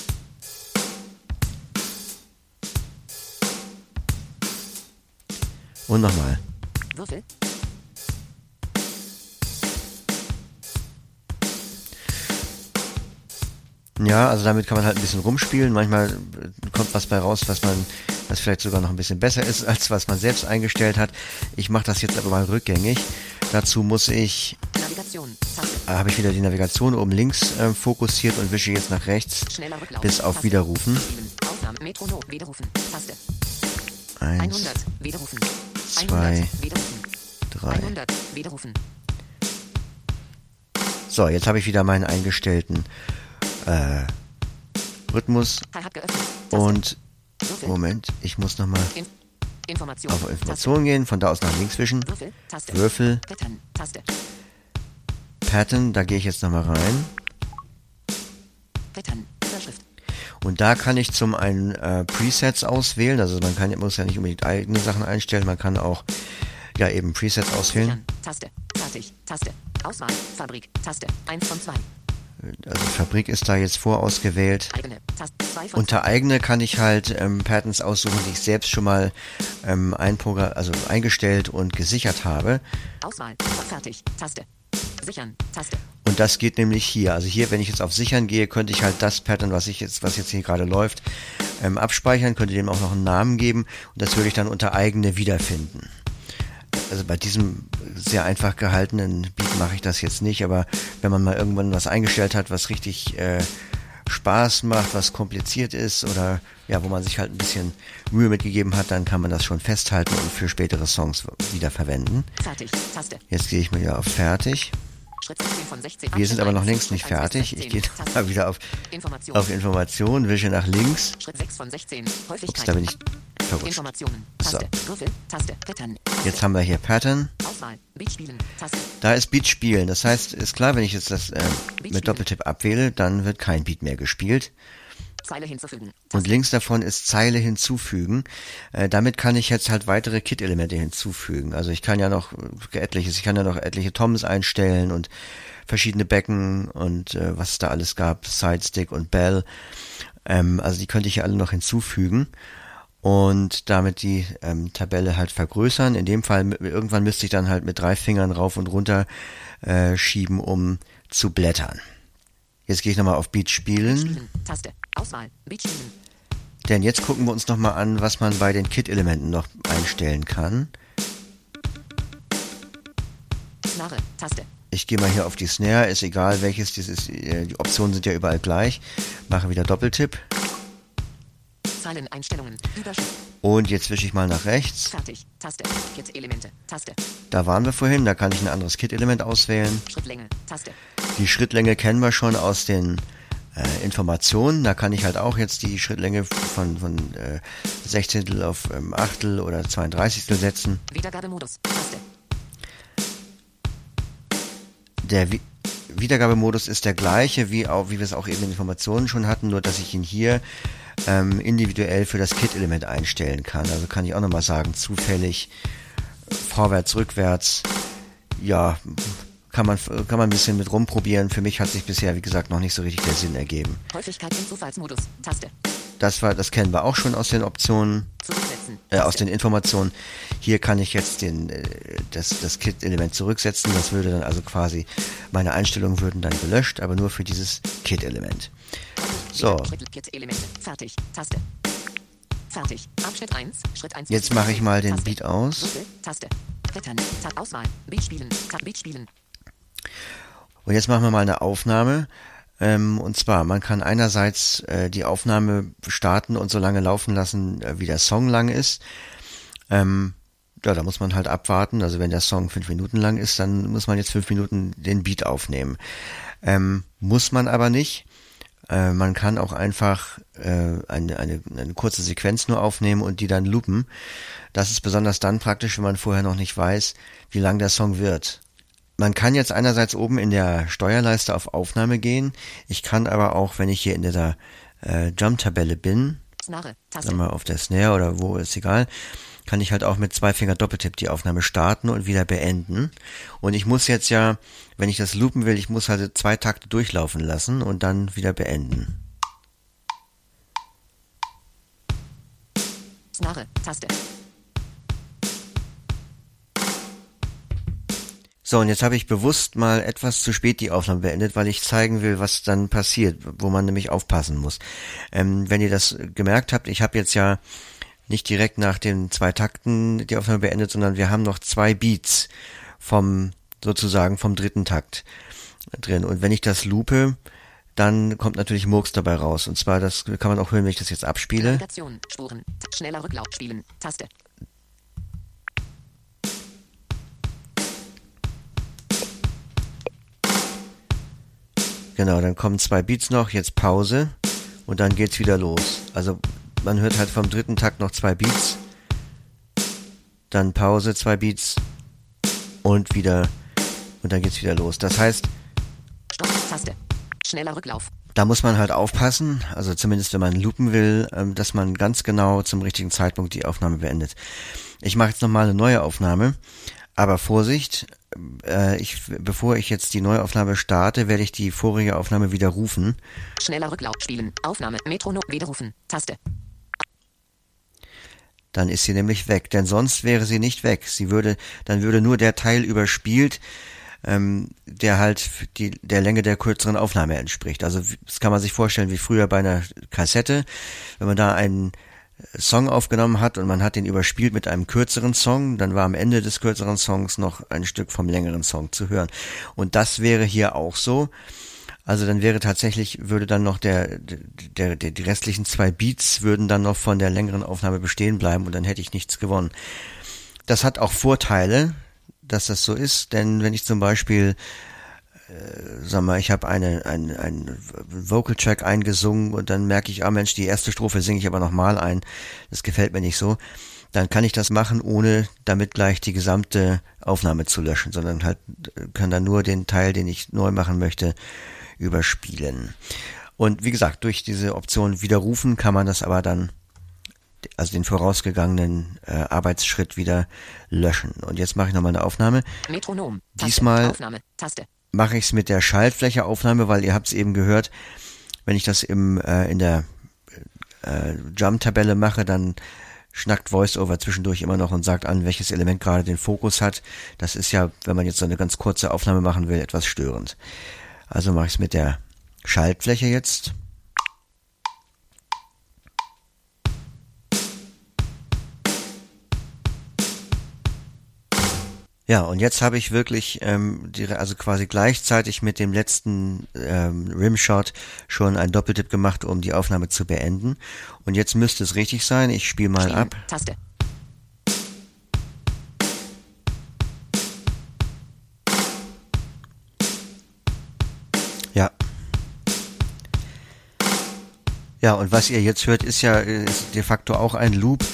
Und nochmal. Würfel. Ja, also damit kann man halt ein bisschen rumspielen. Manchmal äh, kommt was bei raus, was man, was vielleicht sogar noch ein bisschen besser ist, als was man selbst eingestellt hat. Ich mache das jetzt aber mal rückgängig. Dazu muss ich, äh, habe ich wieder die Navigation oben links äh, fokussiert und wische jetzt nach rechts bis auf Taste. Widerrufen. Aufnahme. Metronom. Widerrufen. Taste. Eins, 100. Widerrufen. zwei, 100. Widerrufen. drei. 100. Widerrufen. So, jetzt habe ich wieder meinen eingestellten äh, Rhythmus und. Moment, ich muss nochmal Information. auf Information gehen, von da aus nach links wischen. Würfel. Taste. Würfel, Pattern. Taste. Pattern, da gehe ich jetzt nochmal rein. Pattern. Überschrift. Und da kann ich zum einen äh, Presets auswählen, also man kann, muss ja nicht unbedingt eigene Sachen einstellen, man kann auch ja eben Presets auswählen. Taste. Fertig. Taste. Auswahl. Fabrik. Taste. 1 von 2. Also Fabrik ist da jetzt vorausgewählt. Eigene. Taste. 2 von Unter eigene kann ich halt ähm, Patterns aussuchen, die ich selbst schon mal ähm, einprogra also eingestellt und gesichert habe. 2. Auswahl. Fertig. Taste. Sichern. Taste. Und das geht nämlich hier. Also hier, wenn ich jetzt auf Sichern gehe, könnte ich halt das Pattern, was ich jetzt, was jetzt hier gerade läuft, ähm, abspeichern, könnte dem auch noch einen Namen geben und das würde ich dann unter eigene wiederfinden. Also bei diesem sehr einfach gehaltenen Beat mache ich das jetzt nicht, aber wenn man mal irgendwann was eingestellt hat, was richtig äh, Spaß macht, was kompliziert ist oder ja, wo man sich halt ein bisschen Mühe mitgegeben hat, dann kann man das schon festhalten und für spätere Songs wieder verwenden. Fertig. Taste. Jetzt gehe ich mal wieder auf Fertig. Schritt 16 von 16. Wir sind aber noch längst nicht fertig. Ich 16. gehe mal wieder auf, Information. auf Information, wische nach links. Schritt 6 von 16. Häufigkeit. Ups, da bin ich verrutscht. Informationen. So. Taste. Pattern. Jetzt haben wir hier Pattern. Auswahl. Beat spielen. Taste. Da ist Beat spielen. Das heißt, ist klar, wenn ich jetzt das äh, mit Doppeltipp abwähle, dann wird kein Beat mehr gespielt. Zeile hinzufügen. Und links davon ist Zeile hinzufügen. Äh, damit kann ich jetzt halt weitere Kit-Elemente hinzufügen. Also ich kann ja noch äh, etliches, ich kann ja noch etliche Toms einstellen und verschiedene Becken und äh, was es da alles gab, Sidestick und Bell. Ähm, also die könnte ich ja alle noch hinzufügen. und damit die ähm, Tabelle halt vergrößern. In dem Fall irgendwann müsste ich dann halt mit drei Fingern rauf und runter äh, schieben, um zu blättern. Jetzt gehe ich nochmal auf Beat spielen. Spielen. Taste. Auswahl. Beat spielen. Denn jetzt gucken wir uns nochmal an, was man bei den Kit-Elementen noch einstellen kann. Snare. Taste. Ich gehe mal hier auf die Snare, ist egal welches, dieses, äh, die Optionen sind ja überall gleich. Mache wieder Doppeltipp. Zeileneinstellungen. Überschrift. Und jetzt wische ich mal nach rechts. Fertig. Taste. Kit Elemente. Taste. Da waren wir vorhin, da kann ich ein anderes Kit-Element auswählen. Schrittlänge. Taste. Die Schrittlänge kennen wir schon aus den äh, Informationen. Da kann ich halt auch jetzt die Schrittlänge von, von äh, Sechzehntel auf ähm, Achtel oder 32 setzen. Wiedergabemodus. Taste. Der Wi Wiedergabemodus ist der gleiche, wie, auch, wie wir es auch eben in Informationen schon hatten, nur dass ich ihn hier ähm, individuell für das Kit-Element einstellen kann. Also kann ich auch nochmal sagen, zufällig vorwärts, rückwärts, ja, kann man, kann man ein bisschen mit rumprobieren. Für mich hat sich bisher, wie gesagt, noch nicht so richtig der Sinn ergeben. Häufigkeit im Zufallsmodus. Taste. Das war, das kennen wir auch schon aus den Optionen, äh, aus den Informationen. Hier kann ich jetzt den, äh, das, das Kit-Element zurücksetzen. Das würde dann also quasi, meine Einstellungen würden dann gelöscht, aber nur für dieses Kit-Element. So, Schritt Kit Elemente. Fertig. Taste. Fertig. Abschnitt 1. Schritt 1. jetzt mache ich mal den Taste. Beat aus. Suche. Taste. Blättern. Tab Auswahl. Beat spielen. Tab Beat spielen. Und jetzt machen wir mal eine Aufnahme. Ähm, und zwar, man kann einerseits äh, die Aufnahme starten und so lange laufen lassen, äh, wie der Song lang ist. Ähm, ja, da muss man halt abwarten. Also wenn der Song fünf Minuten lang ist, dann muss man jetzt fünf Minuten den Beat aufnehmen. Ähm, muss man aber nicht. Äh, man kann auch einfach äh, eine, eine, eine kurze Sequenz nur aufnehmen und die dann loopen. Das ist besonders dann praktisch, wenn man vorher noch nicht weiß, wie lang der Song wird. Man kann jetzt einerseits oben in der Steuerleiste auf Aufnahme gehen. Ich kann aber auch, wenn ich hier in dieser äh, Jump-Tabelle bin, Snare. Taste. sagen wir auf der Snare oder wo, ist egal, kann ich halt auch mit zwei Finger Doppeltipp die Aufnahme starten und wieder beenden. Und ich muss jetzt ja, wenn ich das loopen will, ich muss halt zwei Takte durchlaufen lassen und dann wieder beenden. Snare. Taste. So, und jetzt habe ich bewusst mal etwas zu spät die Aufnahme beendet, weil ich zeigen will, was dann passiert, wo man nämlich aufpassen muss. Ähm, wenn ihr das gemerkt habt, ich habe jetzt ja nicht direkt nach den zwei Takten die Aufnahme beendet, sondern wir haben noch zwei Beats vom, sozusagen vom dritten Takt drin. Und wenn ich das loope, dann kommt natürlich Murks dabei raus. Und zwar, das kann man auch hören, wenn ich das jetzt abspiele. Spuren. Schneller Rücklauf. Spielen. Taste. Genau, dann kommen zwei Beats noch, jetzt Pause und dann geht's wieder los. Also man hört halt vom dritten Takt noch zwei Beats, dann Pause, zwei Beats und wieder und dann geht's wieder los. Das heißt, Stopp. Taste. Schneller Rücklauf. da muss man halt aufpassen, also zumindest wenn man loopen will, ähm, dass man ganz genau zum richtigen Zeitpunkt die Aufnahme beendet. Ich mache jetzt nochmal eine neue Aufnahme, aber Vorsicht, äh, ich, bevor ich jetzt die Neuaufnahme starte, werde ich die vorige Aufnahme widerrufen. Schneller Rücklauf. Spielen. Aufnahme. Metronom. Widerrufen. Taste. Dann ist sie nämlich weg. Denn sonst wäre sie nicht weg. Sie würde, dann würde nur der Teil überspielt, ähm, der halt die, der Länge der kürzeren Aufnahme entspricht. Also das kann man sich vorstellen wie früher bei einer Kassette, wenn man da einen Song aufgenommen hat und man hat den überspielt mit einem kürzeren Song, dann war am Ende des kürzeren Songs noch ein Stück vom längeren Song zu hören. Und das wäre hier auch so. Also dann wäre tatsächlich, würde dann noch der, der, der, die restlichen zwei Beats würden dann noch von der längeren Aufnahme bestehen bleiben und dann hätte ich nichts gewonnen. Das hat auch Vorteile, dass das so ist, denn wenn ich zum Beispiel, äh, sag mal, ich habe eine, ein, ein Vocal Track eingesungen und dann merke ich, ah Mensch, die erste Strophe singe ich aber nochmal ein, das gefällt mir nicht so, dann kann ich das machen, ohne damit gleich die gesamte Aufnahme zu löschen, sondern halt äh, kann dann nur den Teil, den ich neu machen möchte, überspielen. Und wie gesagt, durch diese Option widerrufen kann man das aber dann, also den vorausgegangenen äh, Arbeitsschritt wieder löschen. Und jetzt mache ich nochmal eine Aufnahme. Metronom. Taste. Diesmal- Aufnahme. Taste. Mache ich es mit der Schaltflächeaufnahme, weil ihr habt es eben gehört, wenn ich das im äh, in der äh, Jump-Tabelle mache, dann schnackt VoiceOver zwischendurch immer noch und sagt an, welches Element gerade den Fokus hat. Das ist ja, wenn man jetzt so eine ganz kurze Aufnahme machen will, etwas störend. Also mache ich es mit der Schaltfläche jetzt. Ja, und jetzt habe ich wirklich, ähm, die, also quasi gleichzeitig mit dem letzten ähm, Rimshot schon einen Doppeltipp gemacht, um die Aufnahme zu beenden. Und jetzt müsste es richtig sein. Ich spiele mal Spielen. ab. Taste. Ja, und was ihr jetzt hört, ist ja ist de facto auch ein Loop.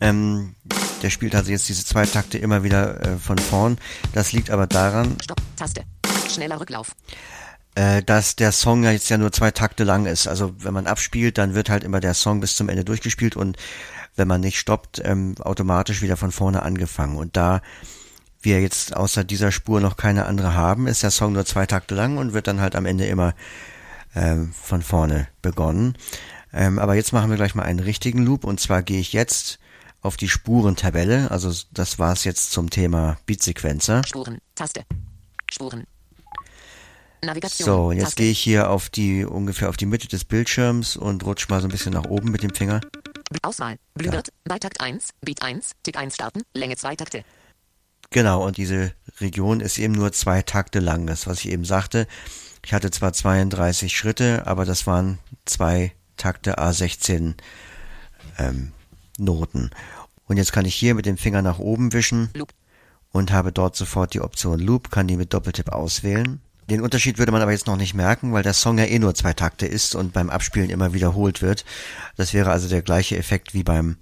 Ähm, der spielt also jetzt diese zwei Takte immer wieder äh, von vorn. Das liegt aber daran, Stopp. Taste. Schneller Rücklauf. äh, dass der Song ja jetzt ja nur zwei Takte lang ist. Also wenn man abspielt, dann wird halt immer der Song bis zum Ende durchgespielt und wenn man nicht stoppt, ähm, automatisch wieder von vorne angefangen. Und da wir jetzt außer dieser Spur noch keine andere haben, ist der Song nur zwei Takte lang und wird dann halt am Ende immer ähm, von vorne begonnen. Ähm, aber jetzt machen wir gleich mal einen richtigen Loop und zwar gehe ich jetzt auf die Spurentabelle. Also das war's jetzt zum Thema Beatsequenzer. Spuren. Taste. Spuren. Navigation. So, und jetzt Taste. gehe ich hier auf die ungefähr auf die Mitte des Bildschirms und rutsch mal so ein bisschen nach oben mit dem Finger. Auswahl. Blühwirt. Bei Takt 1. Beat 1. Tick 1 starten. Länge 2 Takte. Genau, und diese Region ist eben nur zwei Takte lang. Das, was ich eben sagte. Ich hatte zwar 32 Schritte, aber das waren zwei Takte A16 ähm, Noten. Und jetzt kann ich hier mit dem Finger nach oben wischen Loop. und habe dort sofort die Option Loop, kann die mit Doppeltipp auswählen. Den Unterschied würde man aber jetzt noch nicht merken, weil der Song ja eh nur zwei Takte ist und beim Abspielen immer wiederholt wird. Das wäre also der gleiche Effekt wie beim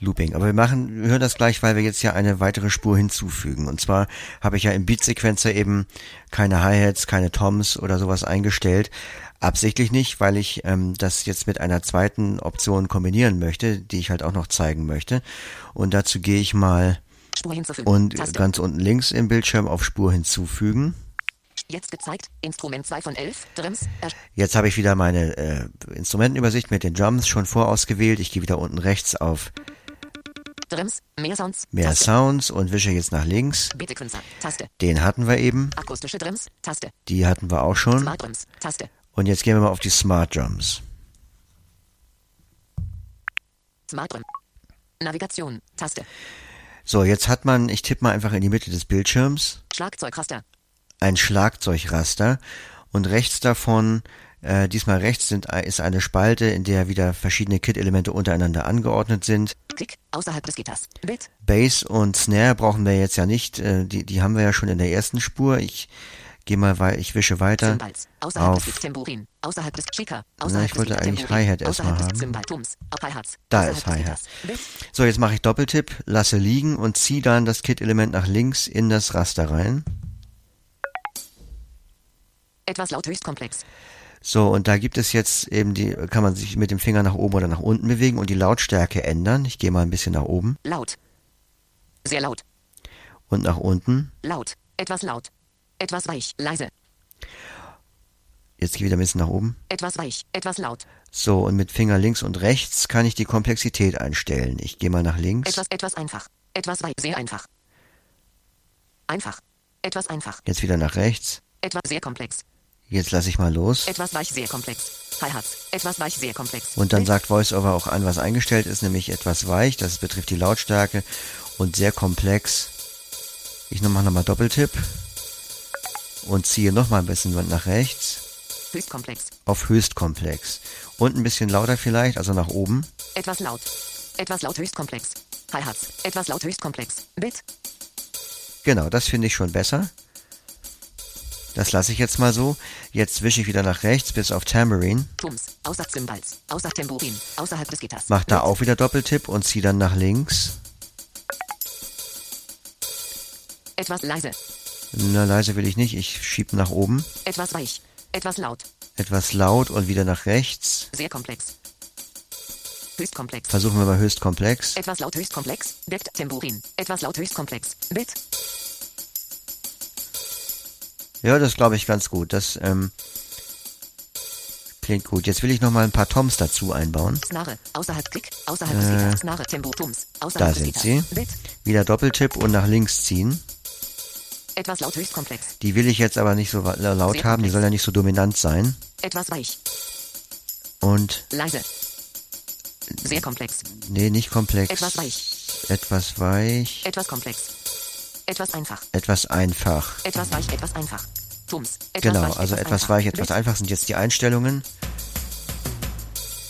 Looping. Aber wir machen, wir hören das gleich, weil wir jetzt ja eine weitere Spur hinzufügen. Und zwar habe ich ja im Beat-Sequencer eben keine Hi-Hats, keine Toms oder sowas eingestellt. Absichtlich nicht, weil ich ähm, das jetzt mit einer zweiten Option kombinieren möchte, die ich halt auch noch zeigen möchte. Und dazu gehe ich mal und Taste. ganz unten links im Bildschirm auf Spur hinzufügen. Jetzt gezeigt. Instrument 2 von 11. Drums. Jetzt habe ich wieder meine äh, Instrumentenübersicht mit den Drums schon vorausgewählt. Ich gehe wieder unten rechts auf Drums. Mehr Sounds. mehr Taste. Sounds und wische jetzt nach links. Taste. Den hatten wir eben, Akustische Drums. Taste. die hatten wir auch schon. Smart Drums. Taste. Und jetzt gehen wir mal auf die Smart Drums. Smart Drum. Navigation. Taste. So, jetzt hat man, ich tippe mal einfach in die Mitte des Bildschirms, Schlagzeugraster. ein Schlagzeugraster und rechts davon, äh, diesmal rechts sind, ist eine Spalte, in der wieder verschiedene Kit-Elemente untereinander angeordnet sind. Klick. Außerhalb des Gitters. Bit. Bass und Snare brauchen wir jetzt ja nicht, äh, die, die haben wir ja schon in der ersten Spur. Ich gehe mal wei ich wische weiter. Cymbals. Außerhalb auf- des. Tambourin. Außerhalb des Shaker. Na, Außerhalb ich wollte eigentlich. Hi-Hat erstmal haben. Da ist Hi-Hat. So, jetzt mache ich Doppeltipp, lasse liegen und ziehe dann das Kit-Element nach links in das Raster rein. Etwas laut höchstkomplex. So, und da gibt es jetzt eben die, kann man sich mit dem Finger nach oben oder nach unten bewegen und die Lautstärke ändern. Ich gehe mal ein bisschen nach oben Laut. Sehr laut. und nach unten. Laut. Etwas laut. Etwas weich. Leise. Jetzt gehe ich wieder ein bisschen nach oben. Etwas weich. Etwas laut. So, und mit Finger links und rechts kann ich die Komplexität einstellen. Ich gehe mal nach links. Etwas, etwas einfach. Etwas weich. Sehr einfach. Einfach. Etwas einfach. Jetzt wieder nach rechts. Etwas sehr komplex. Jetzt lasse ich mal los. Etwas weich. Sehr komplex. Hi-Hats. Etwas weich. Sehr komplex. Und dann sagt VoiceOver auch an, was eingestellt ist, nämlich etwas weich. Das betrifft die Lautstärke und sehr komplex. Ich mache nochmal Doppeltipp und ziehe nochmal ein bisschen nach rechts Höchstkomplex. auf höchstkomplex. Und ein bisschen lauter vielleicht, also nach oben. Etwas laut. Etwas laut höchstkomplex. Hi-Hats. Etwas laut höchstkomplex. Bit. Genau, das finde ich schon besser. Das lasse ich jetzt mal so. Jetzt wische ich wieder nach rechts bis auf Tambourine. Tums. Außer Cymbals. Außer Tambourin. Außerhalb des Gitters. Mach da auch wieder Doppeltipp und ziehe dann nach links. Etwas leise. Na, leise will ich nicht. Ich schieb nach oben. Etwas weich. Etwas laut. Etwas laut und wieder nach rechts. Sehr komplex. Höchstkomplex. Versuchen wir mal höchstkomplex. Etwas laut höchstkomplex. Bit. Tambourin. Etwas laut höchstkomplex. Bit. Ja, das glaube ich ganz gut. Das ähm, Klingt gut. Jetzt will ich noch mal ein paar Toms dazu einbauen. Snare. Außerhalb Klick. Außerhalb des Gitters. Snare. Tempo. Tums. Da Außerhalb des sind sie. Bit. Wieder Doppeltipp und nach links ziehen. Etwas laut höchst komplex. Die will ich jetzt aber nicht so laut Sehr haben, die komplex. soll ja nicht so dominant sein. Etwas weich. Und, Leise. Sehr komplex. nee, nicht komplex. Etwas weich. Etwas weich. Etwas komplex. Etwas einfach. Etwas einfach. Etwas weich. Etwas einfach. Tums. Etwas Genau, weich, also etwas einfach. weich, etwas einfach sind jetzt die Einstellungen.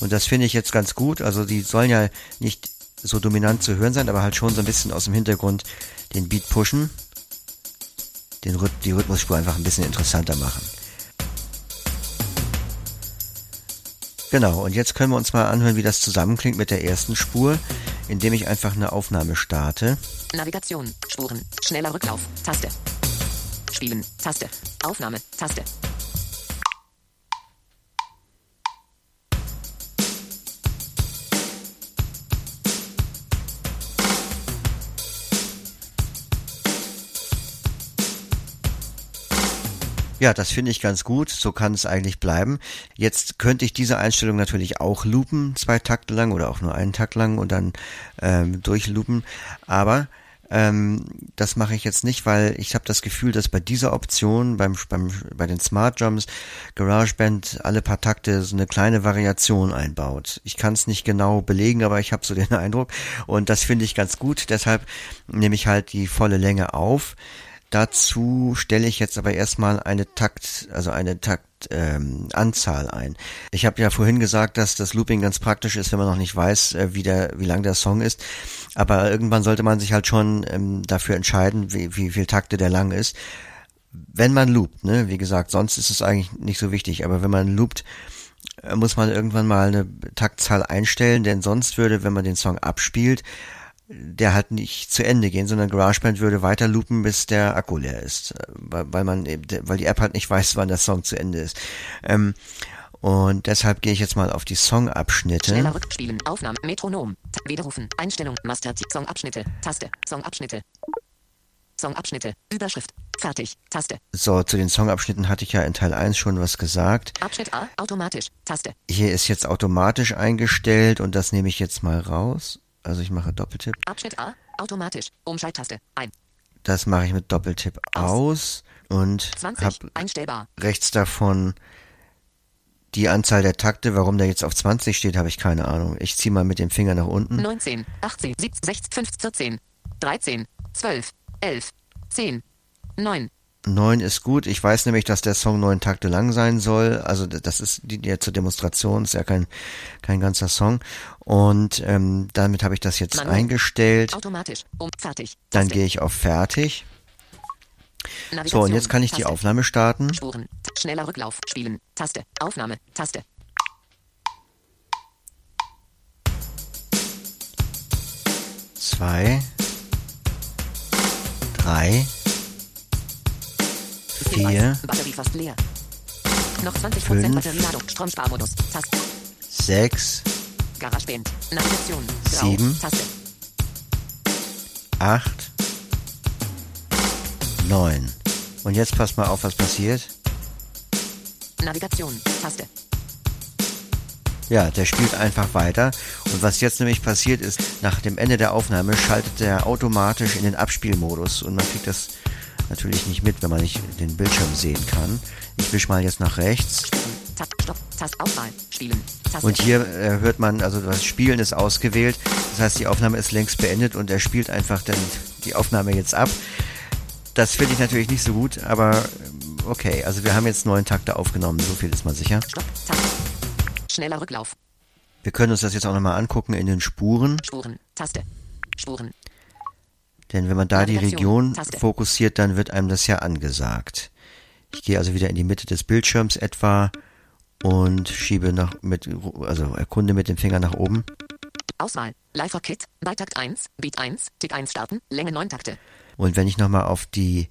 Und das finde ich jetzt ganz gut. Also die sollen ja nicht so dominant zu hören sein, aber halt schon so ein bisschen aus dem Hintergrund den Beat pushen. Den Rhyth die Rhythmusspur einfach ein bisschen interessanter machen. Genau, und jetzt können wir uns mal anhören, wie das zusammenklingt mit der ersten Spur, indem ich einfach eine Aufnahme starte. Navigation. Spuren. Schneller Rücklauf. Taste. Spielen. Taste. Aufnahme. Taste. Ja, das finde ich ganz gut. So kann es eigentlich bleiben. Jetzt könnte ich diese Einstellung natürlich auch loopen, zwei Takte lang oder auch nur einen Takt lang und dann ähm, durchloopen. Aber ähm, das mache ich jetzt nicht, weil ich habe das Gefühl, dass bei dieser Option beim, beim bei den Smart Drums GarageBand alle paar Takte so eine kleine Variation einbaut. Ich kann es nicht genau belegen, aber ich habe so den [LAUGHS] Eindruck und das finde ich ganz gut. Deshalb nehme ich halt die volle Länge auf. Dazu stelle ich jetzt aber erstmal eine Takt, also eine Takt ähm, Anzahl ein. Ich habe ja vorhin gesagt, dass das Looping ganz praktisch ist, wenn man noch nicht weiß, äh, wie der, wie lang der Song ist. Aber irgendwann sollte man sich halt schon ähm, dafür entscheiden, wie, wie viel Takte der lang ist. Wenn man loopt, ne, wie gesagt, sonst ist es eigentlich nicht so wichtig. Aber wenn man loopt, äh, muss man irgendwann mal eine Taktzahl einstellen, denn sonst würde, wenn man den Song abspielt, der halt nicht zu Ende gehen, sondern GarageBand würde weiter loopen, bis der Akku leer ist, äh, weil, man, eben- weil die App halt nicht [LAUGHS] weiß, wann der Song zu Ende ist. Ähm, und deshalb gehe ich jetzt mal auf die Songabschnitte. Schneller Rückspielen. Aufnahme. Metronom. Widerrufen. Einstellung. Master. Songabschnitte. Taste. Songabschnitte. Songabschnitte. Überschrift. Fertig. Taste. So, zu den Songabschnitten hatte ich ja in Teil 1 schon was gesagt. Abschnitt A. Automatisch. Taste. Hier ist jetzt automatisch eingestellt und das nehme ich jetzt mal raus. Also ich mache Doppeltipp. Abschnitt A. Automatisch. Umschalttaste. Ein. Das mache ich mit Doppeltipp aus und 20. habe Einstellbar. rechts davon die Anzahl der Takte. Warum der jetzt auf 20 steht, habe ich keine Ahnung. Ich ziehe mal mit dem Finger nach unten. 19, 18, 17, 16, 15, 14, 13, 12, 11, 10, 9, 9 ist gut. Ich weiß nämlich, dass der Song neun Takte lang sein soll. Also das ist die, der zur Demonstration, ist ja kein, kein ganzer Song. Und ähm, damit habe ich das jetzt Manuell. eingestellt. automatisch. Um. Fertig. Dann gehe ich auf Fertig. So, Navigation. und jetzt kann ich die Taste. Aufnahme starten. Spuren. Schneller Rücklauf. Spielen. Taste. Aufnahme. Taste. Zwei, drei, vier, Hinweis. Batterie fast leer. Noch 20% Fünf. Batterieladung. Stromsparmodus. Taste. sechs, GarageBand. Navigation. Grau. Sieben. Taste. acht, neun. Und jetzt passt mal auf, was passiert. Navigation. Taste. Ja, der spielt einfach weiter. Und was jetzt nämlich passiert ist, nach dem Ende der Aufnahme schaltet er automatisch in den Abspielmodus und man kriegt das natürlich nicht mit, wenn man nicht den Bildschirm sehen kann. Ich wisch mal jetzt nach rechts. Und hier äh, hört man, also das Spielen ist ausgewählt. Das heißt, die Aufnahme ist längst beendet und er spielt einfach dann die Aufnahme jetzt ab. Das finde ich natürlich nicht so gut, aber ähm, okay. Also wir haben jetzt neun Takte aufgenommen, so viel ist mal sicher. Stopp. Schneller Rücklauf. Wir können uns das jetzt auch nochmal angucken in den Spuren. Spuren. Taste. Spuren. Denn wenn man da die Region Taste. fokussiert, dann wird einem das ja angesagt. Ich gehe also wieder in die Mitte des Bildschirms etwa und schiebe nach mit also erkunde mit dem Finger nach oben. Auswahl. Lifer Kit. Beitakt 1. Beat 1. Tick 1 starten. Länge 9 Takte. Und wenn ich nochmal auf die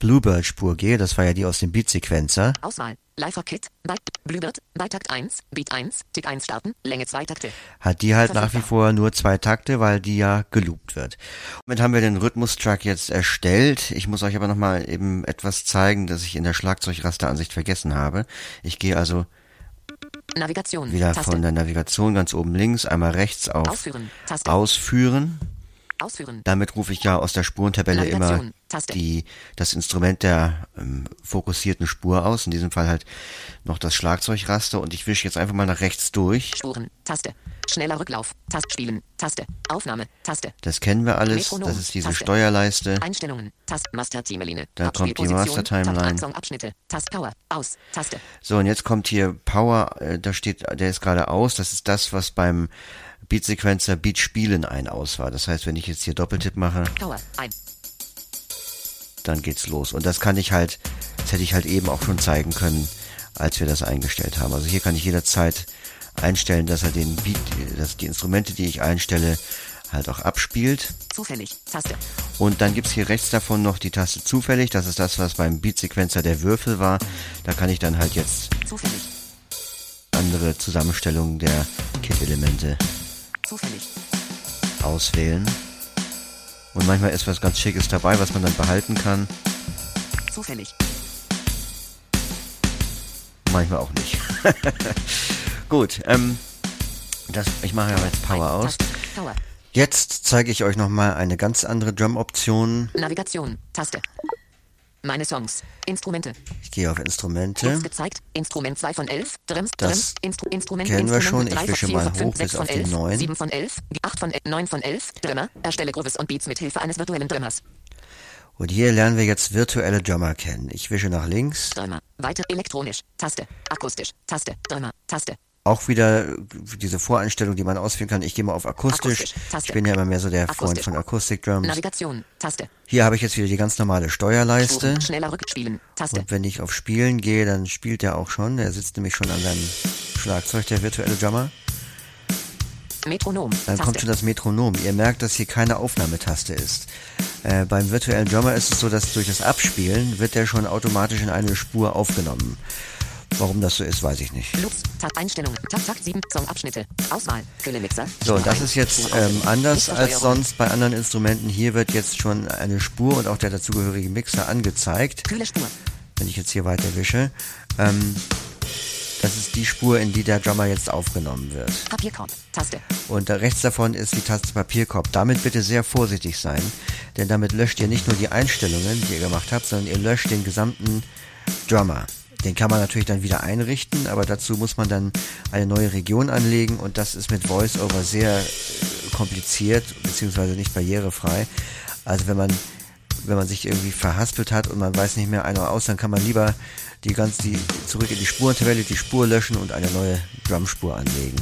Bluebird-Spur gehe, das war ja die aus dem Beat-Sequencer, Auswahl. Lifer Kit. Byte. Bluebird. Beitakt 1. Beat 1. Tick 1 starten. Länge 2 Takte. hat die halt nach wie vor nur zwei Takte, weil die ja geloopt wird. Damit haben wir den Rhythmus-Track jetzt erstellt. Ich muss euch aber nochmal eben etwas zeigen, das ich in der Schlagzeugrasteransicht vergessen habe. Ich gehe also Navigation. Wieder Taste. von der Navigation ganz oben links, einmal rechts auf Ausführen. Ausführen. Ausführen. Damit rufe ich ja aus der Spurentabelle immer Navigation. Taste. die, das Instrument der ähm, fokussierten Spur aus. In diesem Fall halt noch das Schlagzeugraster und ich wische jetzt einfach mal nach rechts durch. Spuren. Taste. Schneller Rücklauf. Taste. Spielen. Taste. Aufnahme. Taste. Das kennen wir alles. Metronom. Das ist diese Taste. Steuerleiste. Einstellungen. Taste. Master Teameline. Da kommt die. Master Timeline. Song Abschnitte. Taste Power. Aus. Taste. So, und jetzt kommt hier Power, äh, da steht, der ist gerade aus. Das ist das, was beim Beat Sequencer Beat Spielen ein aus war. Das heißt, wenn ich jetzt hier Doppeltipp mache, Power. Ein. Dann geht's los. Und das kann ich halt, das hätte ich halt eben auch schon zeigen können, als wir das eingestellt haben. Also hier kann ich jederzeit einstellen, dass er den Beat, dass die Instrumente, die ich einstelle, halt auch abspielt. Zufällig. Taste. Und dann gibt's hier rechts davon noch die Taste zufällig. Das ist das, was beim Beat Sequencer der Würfel war. Da kann ich dann halt jetzt Zufällig. andere Zusammenstellungen der Kit-Elemente Zufällig. auswählen. Und manchmal ist was ganz Schickes dabei, was man dann behalten kann. Zufällig. Manchmal auch nicht. [LAUGHS] Gut, ähm, das, ich mache ja jetzt Power aus. Jetzt zeige ich euch nochmal eine ganz andere Drum-Option. Navigation. Taste. Meine Songs. Instrumente. Ich gehe auf Instrumente. Jetzt gezeigt. Instrument 2 von 11. Drums. Das Drums. Instru Instrument. kennen wir schon. Ich 3 von wische 4 mal von 5, hoch 6 bis von auf 11, 9. 7 von 11, 8 von 9 von 11. Drummer. Erstelle Grooves und Beats mit Hilfe eines virtuellen Drummers. Und hier lernen wir jetzt virtuelle Drummer kennen. Ich wische nach links. Drummer. Weiter elektronisch. Taste. Akustisch. Taste. Drummer. Taste. Auch wieder äh, diese Voreinstellung, die man ausführen kann. Ich gehe mal auf akustisch. Akustisch. Ich bin ja immer mehr so der Freund Akustisch. von Akustik Drums. Navigation. Taste. Hier habe ich jetzt wieder die ganz normale Steuerleiste. Spuren. Schneller Rückspielen. Taste. Und wenn ich auf Spielen gehe, dann spielt er auch schon. Er sitzt nämlich schon an seinem Schlagzeug, der virtuelle Drummer. Metronom. Dann Taste. kommt schon das Metronom. Ihr merkt, dass hier keine Aufnahmetaste ist. Äh, beim virtuellen Drummer ist es so, dass durch das Abspielen wird der schon automatisch in eine Spur aufgenommen. Warum das so ist, weiß ich nicht. Loops. Tab Einstellungen. Tab Takt 7. Songabschnitte. Auswahl. Fülle Mixer. So, das ist jetzt ähm, anders als sonst bei anderen Instrumenten. Hier wird jetzt schon eine Spur und auch der dazugehörige Mixer angezeigt. Kühle Spur. Wenn ich jetzt hier weiter wische. Ähm, das ist die Spur, in die der Drummer jetzt aufgenommen wird. Papierkorb. Taste. Und da rechts davon ist die Taste Papierkorb. Damit bitte sehr vorsichtig sein, denn damit löscht ihr nicht nur die Einstellungen, die ihr gemacht habt, sondern ihr löscht den gesamten Drummer. Den kann man natürlich dann wieder einrichten, aber dazu muss man dann eine neue Region anlegen und das ist mit VoiceOver sehr äh, kompliziert, beziehungsweise nicht barrierefrei. Also wenn man wenn man sich irgendwie verhaspelt hat und man weiß nicht mehr ein oder aus, dann kann man lieber die ganz die zurück in die Spurentabelle die Spur löschen und eine neue Drumspur anlegen.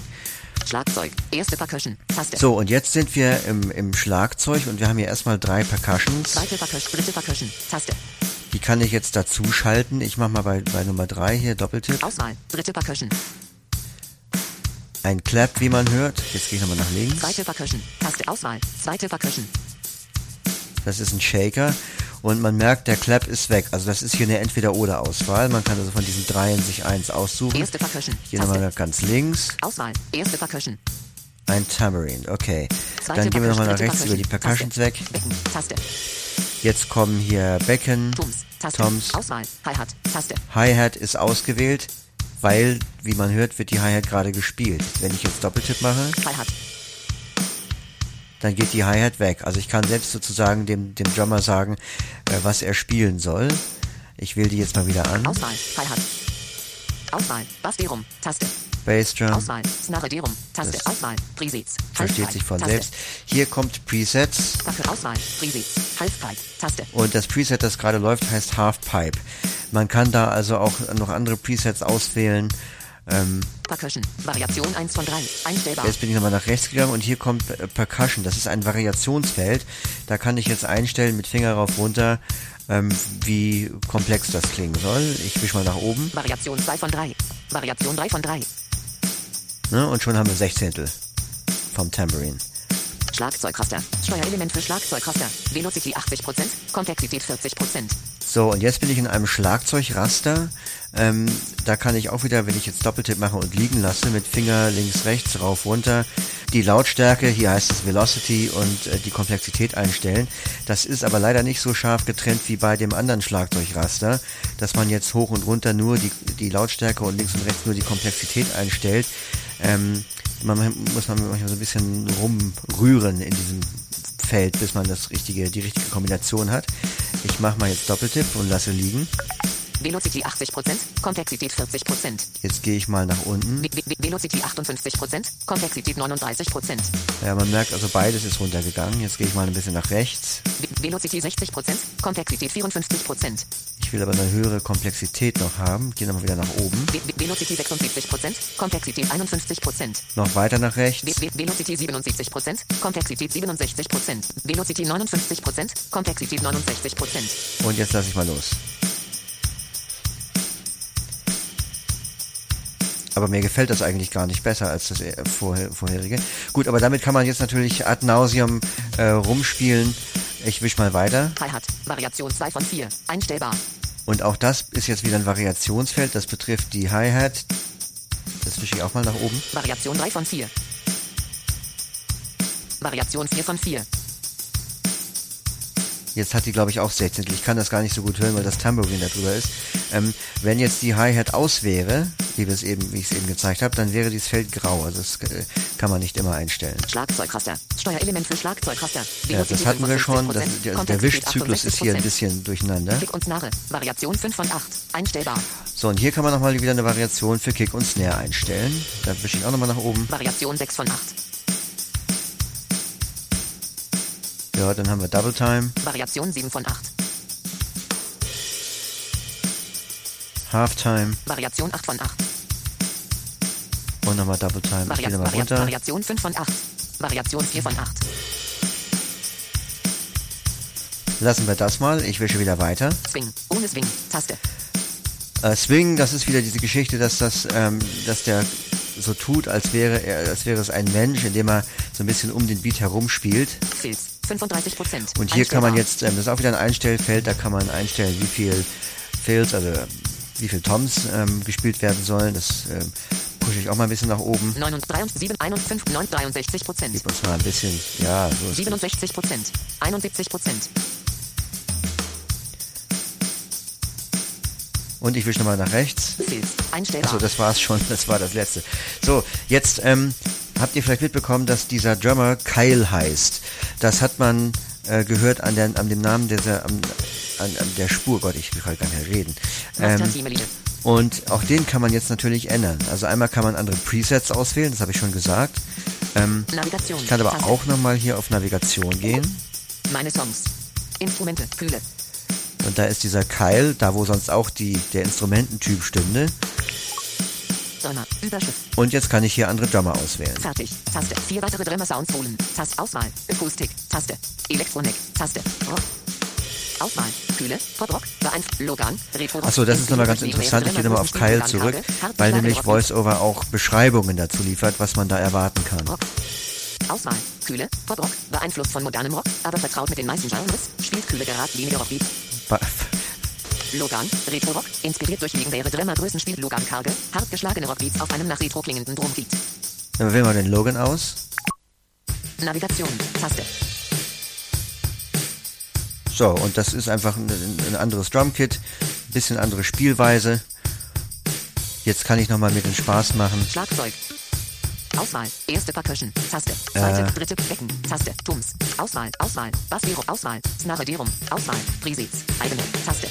Schlagzeug. Erste Percussion. Taste. So, und jetzt sind wir im, im Schlagzeug und wir haben hier erstmal drei Percussions. Zweite Percussion. Dritte Percussion. Taste. Die kann ich jetzt dazu schalten. Ich mache mal bei, bei Nummer drei hier Doppeltipp. Auswahl. Dritte Percussion. Ein Clap, wie man hört. Jetzt gehe ich nochmal nach links. Zweite Percussion. Taste. Auswahl. Zweite Percussion. Das ist ein Shaker. Und man merkt, der Clap ist weg. Also das ist hier eine Entweder-Oder-Auswahl. Man kann also von diesen dreien sich eins aussuchen. Erste Percussion. Gehe nochmal ganz links. Auswahl. Erste Percussion. Ein Tambourine, okay. Zweite Dann gehen wir nochmal nach Percussion, rechts dritte über die Percussions Taste. weg. Becken. Taste. Jetzt kommen hier Becken, Tums. Taste. Toms. Auswahl. Hi-Hat. Taste. Hi-Hat ist ausgewählt, weil, wie man hört, wird die Hi-Hat gerade gespielt. Wenn ich jetzt Doppeltipp mache, dann geht die Hi-Hat weg. Also ich kann selbst sozusagen dem, dem Drummer sagen, äh, was er spielen soll. Ich wähle die jetzt mal wieder an. Auswahl. Hi-Hat. Auswahl. Bass. Taste. Bassdrum, Auswahl. Snare Derum. Taste. Das Auswahl. Presets. versteht sich von Taste. selbst. Hier kommt Presets Dafür Auswahl. Presets. Halfpipe. Taste. und das Preset, das gerade läuft, heißt Halfpipe. Man kann da also auch noch andere Presets auswählen. Ähm, Percussion. Variation 1 von 3. Einstellbar. Jetzt bin ich nochmal nach rechts gegangen und hier kommt äh, Percussion. Das ist ein Variationsfeld. Da kann ich jetzt einstellen mit Finger rauf runter, ähm, wie komplex das klingen soll. Ich wisch mal nach oben Variation 2 von 3. Variation 3 von 3. ne, und schon haben wir Sechzehntel vom Tambourine. Schlagzeugraster. Steuerelement für Schlagzeugraster. Velocity 80%. Komplexität 40%. So, und jetzt bin ich in einem Schlagzeugraster. Ähm, da kann ich auch wieder, wenn ich jetzt Doppeltipp mache und liegen lasse, mit Finger links, rechts, rauf, runter, die Lautstärke, hier heißt es Velocity und äh, die Komplexität einstellen. Das ist aber leider nicht so scharf getrennt wie bei dem anderen Schlagzeugraster, dass man jetzt hoch und runter nur die, die Lautstärke und links und rechts nur die Komplexität einstellt. Ähm, man muss man manchmal so ein bisschen rumrühren in diesem Feld, bis man das richtige, die richtige Kombination hat. Ich mache mal jetzt Doppeltipp und lasse liegen. Velocity 80%, Komplexität 40%. Jetzt gehe ich mal nach unten. Ve Ve Velocity 58%, Komplexität 39%. Ja, man merkt also beides ist runtergegangen. Jetzt gehe ich mal ein bisschen nach rechts. Ve Velocity 60%, Komplexität 54%. Ich will aber eine höhere Komplexität noch haben. Gehe nochmal wieder nach oben. Ve Velocity 76%, Komplexität 51%. Noch weiter nach rechts. Ve Velocity 77%, Komplexität 67%. Velocity 59%, Komplexität 69%. Und jetzt lasse ich mal los. Aber mir gefällt das eigentlich gar nicht besser als das äh, vorher, vorherige. Gut, aber damit kann man jetzt natürlich ad nauseum äh, rumspielen. Ich wisch mal weiter. Hi-Hat, Variation 2 von 4, einstellbar. Und auch das ist jetzt wieder ein Variationsfeld. Das betrifft die Hi-Hat. Das wische ich auch mal nach oben. Variation 3 von 4. Variation 4 von 4. Jetzt hat die, glaube ich, auch 16. Ich kann das gar nicht so gut hören, weil das Tambourine da drüber ist. Ähm, wenn jetzt die Hi-Hat aus wäre, wie, wir es eben, wie ich es eben gezeigt habe, dann wäre dieses Feld grau. Also das äh, kann man nicht immer einstellen. Schlagzeugraster. Steuerelement für Schlagzeugraster. Ja, das hatten wir schon. Das, der, der Wischzyklus ist hier ein bisschen durcheinander. Kick und Snare. Variation 5 von 8. Einstellbar. So, und hier kann man nochmal wieder eine Variation für Kick und Snare einstellen. Da wische ich auch nochmal nach oben. Variation 6 von 8. Ja, dann haben wir Double Time. Variation 7 von 8. Halftime. Variation 8 von 8. Und nochmal Double Time. Varia ich nochmal runter. Variation 5 von 8. Variation 4 von 8. Lassen wir das mal. Ich wische wieder weiter. Swing. Ohne Swing. Taste. Äh, Swing, das ist wieder diese Geschichte, dass das, ähm, dass der so tut, als wäre er, als wäre es ein Mensch, indem er so ein bisschen um den Beat herumspielt. Filz. 35 Prozent. Und hier kann man jetzt, ähm, das ist auch wieder ein Einstellfeld, da kann man einstellen, wie viel Fills, also wie viel Toms ähm, gespielt werden sollen. Das ähm, pushe ich auch mal ein bisschen nach oben. 9 3 7 1 5 9 63 Prozent. Gib uns mal ein bisschen, ja, so ist gut. 67 Prozent. 71 Prozent. Und ich wische nochmal nach rechts. Achso, das war's schon, das war das letzte. So, jetzt ähm, habt ihr vielleicht mitbekommen, dass dieser Drummer Kyle heißt. Das hat man äh, gehört an, der, an dem Namen dieser, an, an, an der Spur. Gott, ich kann gar nicht mehr reden. Ähm, und auch den kann man jetzt natürlich ändern. Also einmal kann man andere Presets auswählen, das habe ich schon gesagt. Ähm, Navigation. ich kann aber Taste. auch nochmal hier auf Navigation gehen. Meine Songs. Instrumente. Kühle. Und da ist dieser Keil, da wo sonst auch die, der Instrumententyp stünde. Drummer. Überschrift. Und jetzt kann ich hier andere Drummer auswählen. Fertig. Taste. Vier weitere Drummer Sounds holen. Taste. Auswahl. Akustik. Taste. Elektronik. Taste. Rock. Auswahl. Kühle. Pop-Rock. Beeinflusst. Logan. Retro. Achso, das ist nochmal ganz interessant. Ich gehe nochmal auf Keil zurück, weil nämlich VoiceOver auch Beschreibungen dazu liefert, was man da erwarten kann. Rock. Auswahl. Kühle. Pop-Rock. Beeinflusst von modernem Rock, aber vertraut mit den meisten Genres. Spielt kühle geradlinige Rockbeats. [LAUGHS] Logan, Retro-Rock, inspiriert durch legendäre Drummergrößen spielt Logan karge, hart geschlagene Rockbeats auf einem nach Retro klingenden Drumbeat. Dann wählen wir den Logan aus. Navigation, Taste. So, und das ist einfach ein, ein anderes Drumkit, ein bisschen andere Spielweise. Jetzt kann ich nochmal mit den Spaß machen. Schlagzeug. Auswahl, erste Percussion, Taste. Zweite, Äh. dritte, Becken, Taste. Tums. Auswahl, Auswahl, Bass, Dero, Auswahl, Snare, Derum, Auswahl, Presets, eigene, Taste.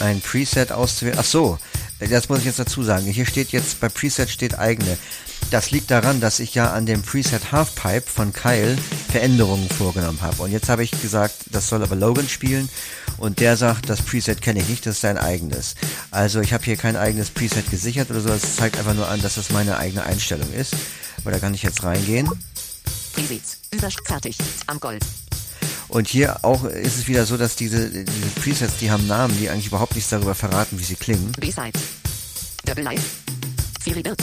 Ein Preset auszuwählen. Ach so, das muss ich jetzt dazu sagen. Hier steht jetzt, bei Preset steht eigene. Das liegt daran, dass ich ja an dem Preset Halfpipe von Kyle Veränderungen vorgenommen habe. Und jetzt habe ich gesagt, das soll aber Logan spielen. Und der sagt, das Preset kenne ich nicht, das ist sein eigenes. Also ich habe hier kein eigenes Preset gesichert oder so. Das zeigt einfach nur an, dass das meine eigene Einstellung ist. Aber da kann ich jetzt reingehen. Presets, Überschrift, fertig, am Gold. Und hier auch ist es wieder so, dass diese, diese Presets, die haben Namen, die eigentlich überhaupt nichts darüber verraten, wie sie klingen. B-Side. Double Life. Fury Bird.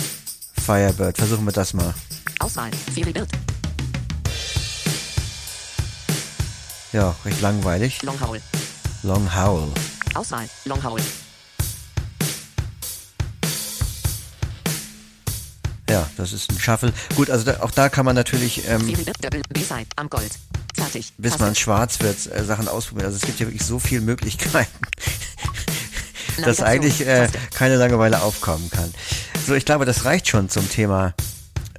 Firebird, versuchen wir das mal. Auswahl, Fury Bird. Ja, recht langweilig. Long Howl. Long Howl. Auswahl, Long Howl. Ja, das ist ein Shuffle. Gut, also da, auch da kann man natürlich, ähm, B-Side am Gold. Fertig. bis Taste. man schwarz wird, äh, Sachen ausprobieren. Also es gibt ja wirklich so viele Möglichkeiten, [LAUGHS] dass eigentlich äh, keine Langeweile aufkommen kann. So, ich glaube, das reicht schon zum Thema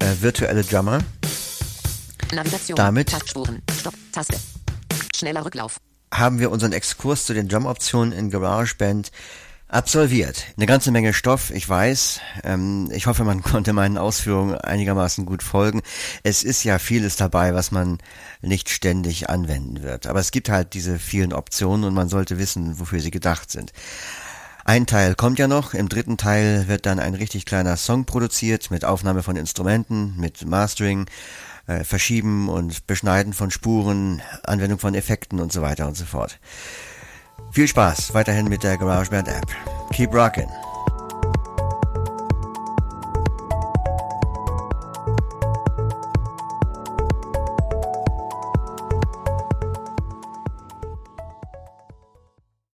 äh, virtuelle Drummer. Navigation. damit- Tastspuren. Stopp. Taste. Schneller Rücklauf. haben wir unseren Exkurs zu den Drum-Optionen in GarageBand absolviert. Eine ganze Menge Stoff, ich weiß. Ähm, ich hoffe, man [LAUGHS] konnte meinen Ausführungen einigermaßen gut folgen. Es ist ja vieles dabei, was man nicht ständig anwenden wird. Aber es gibt halt diese vielen Optionen und man sollte wissen, wofür sie gedacht sind. Ein Teil kommt ja noch, im dritten Teil wird dann ein richtig kleiner Song produziert mit Aufnahme von Instrumenten, mit Mastering, äh, Verschieben und Beschneiden von Spuren, Anwendung von Effekten und so weiter und so fort. Viel Spaß weiterhin mit der GarageBand App. Keep rockin'.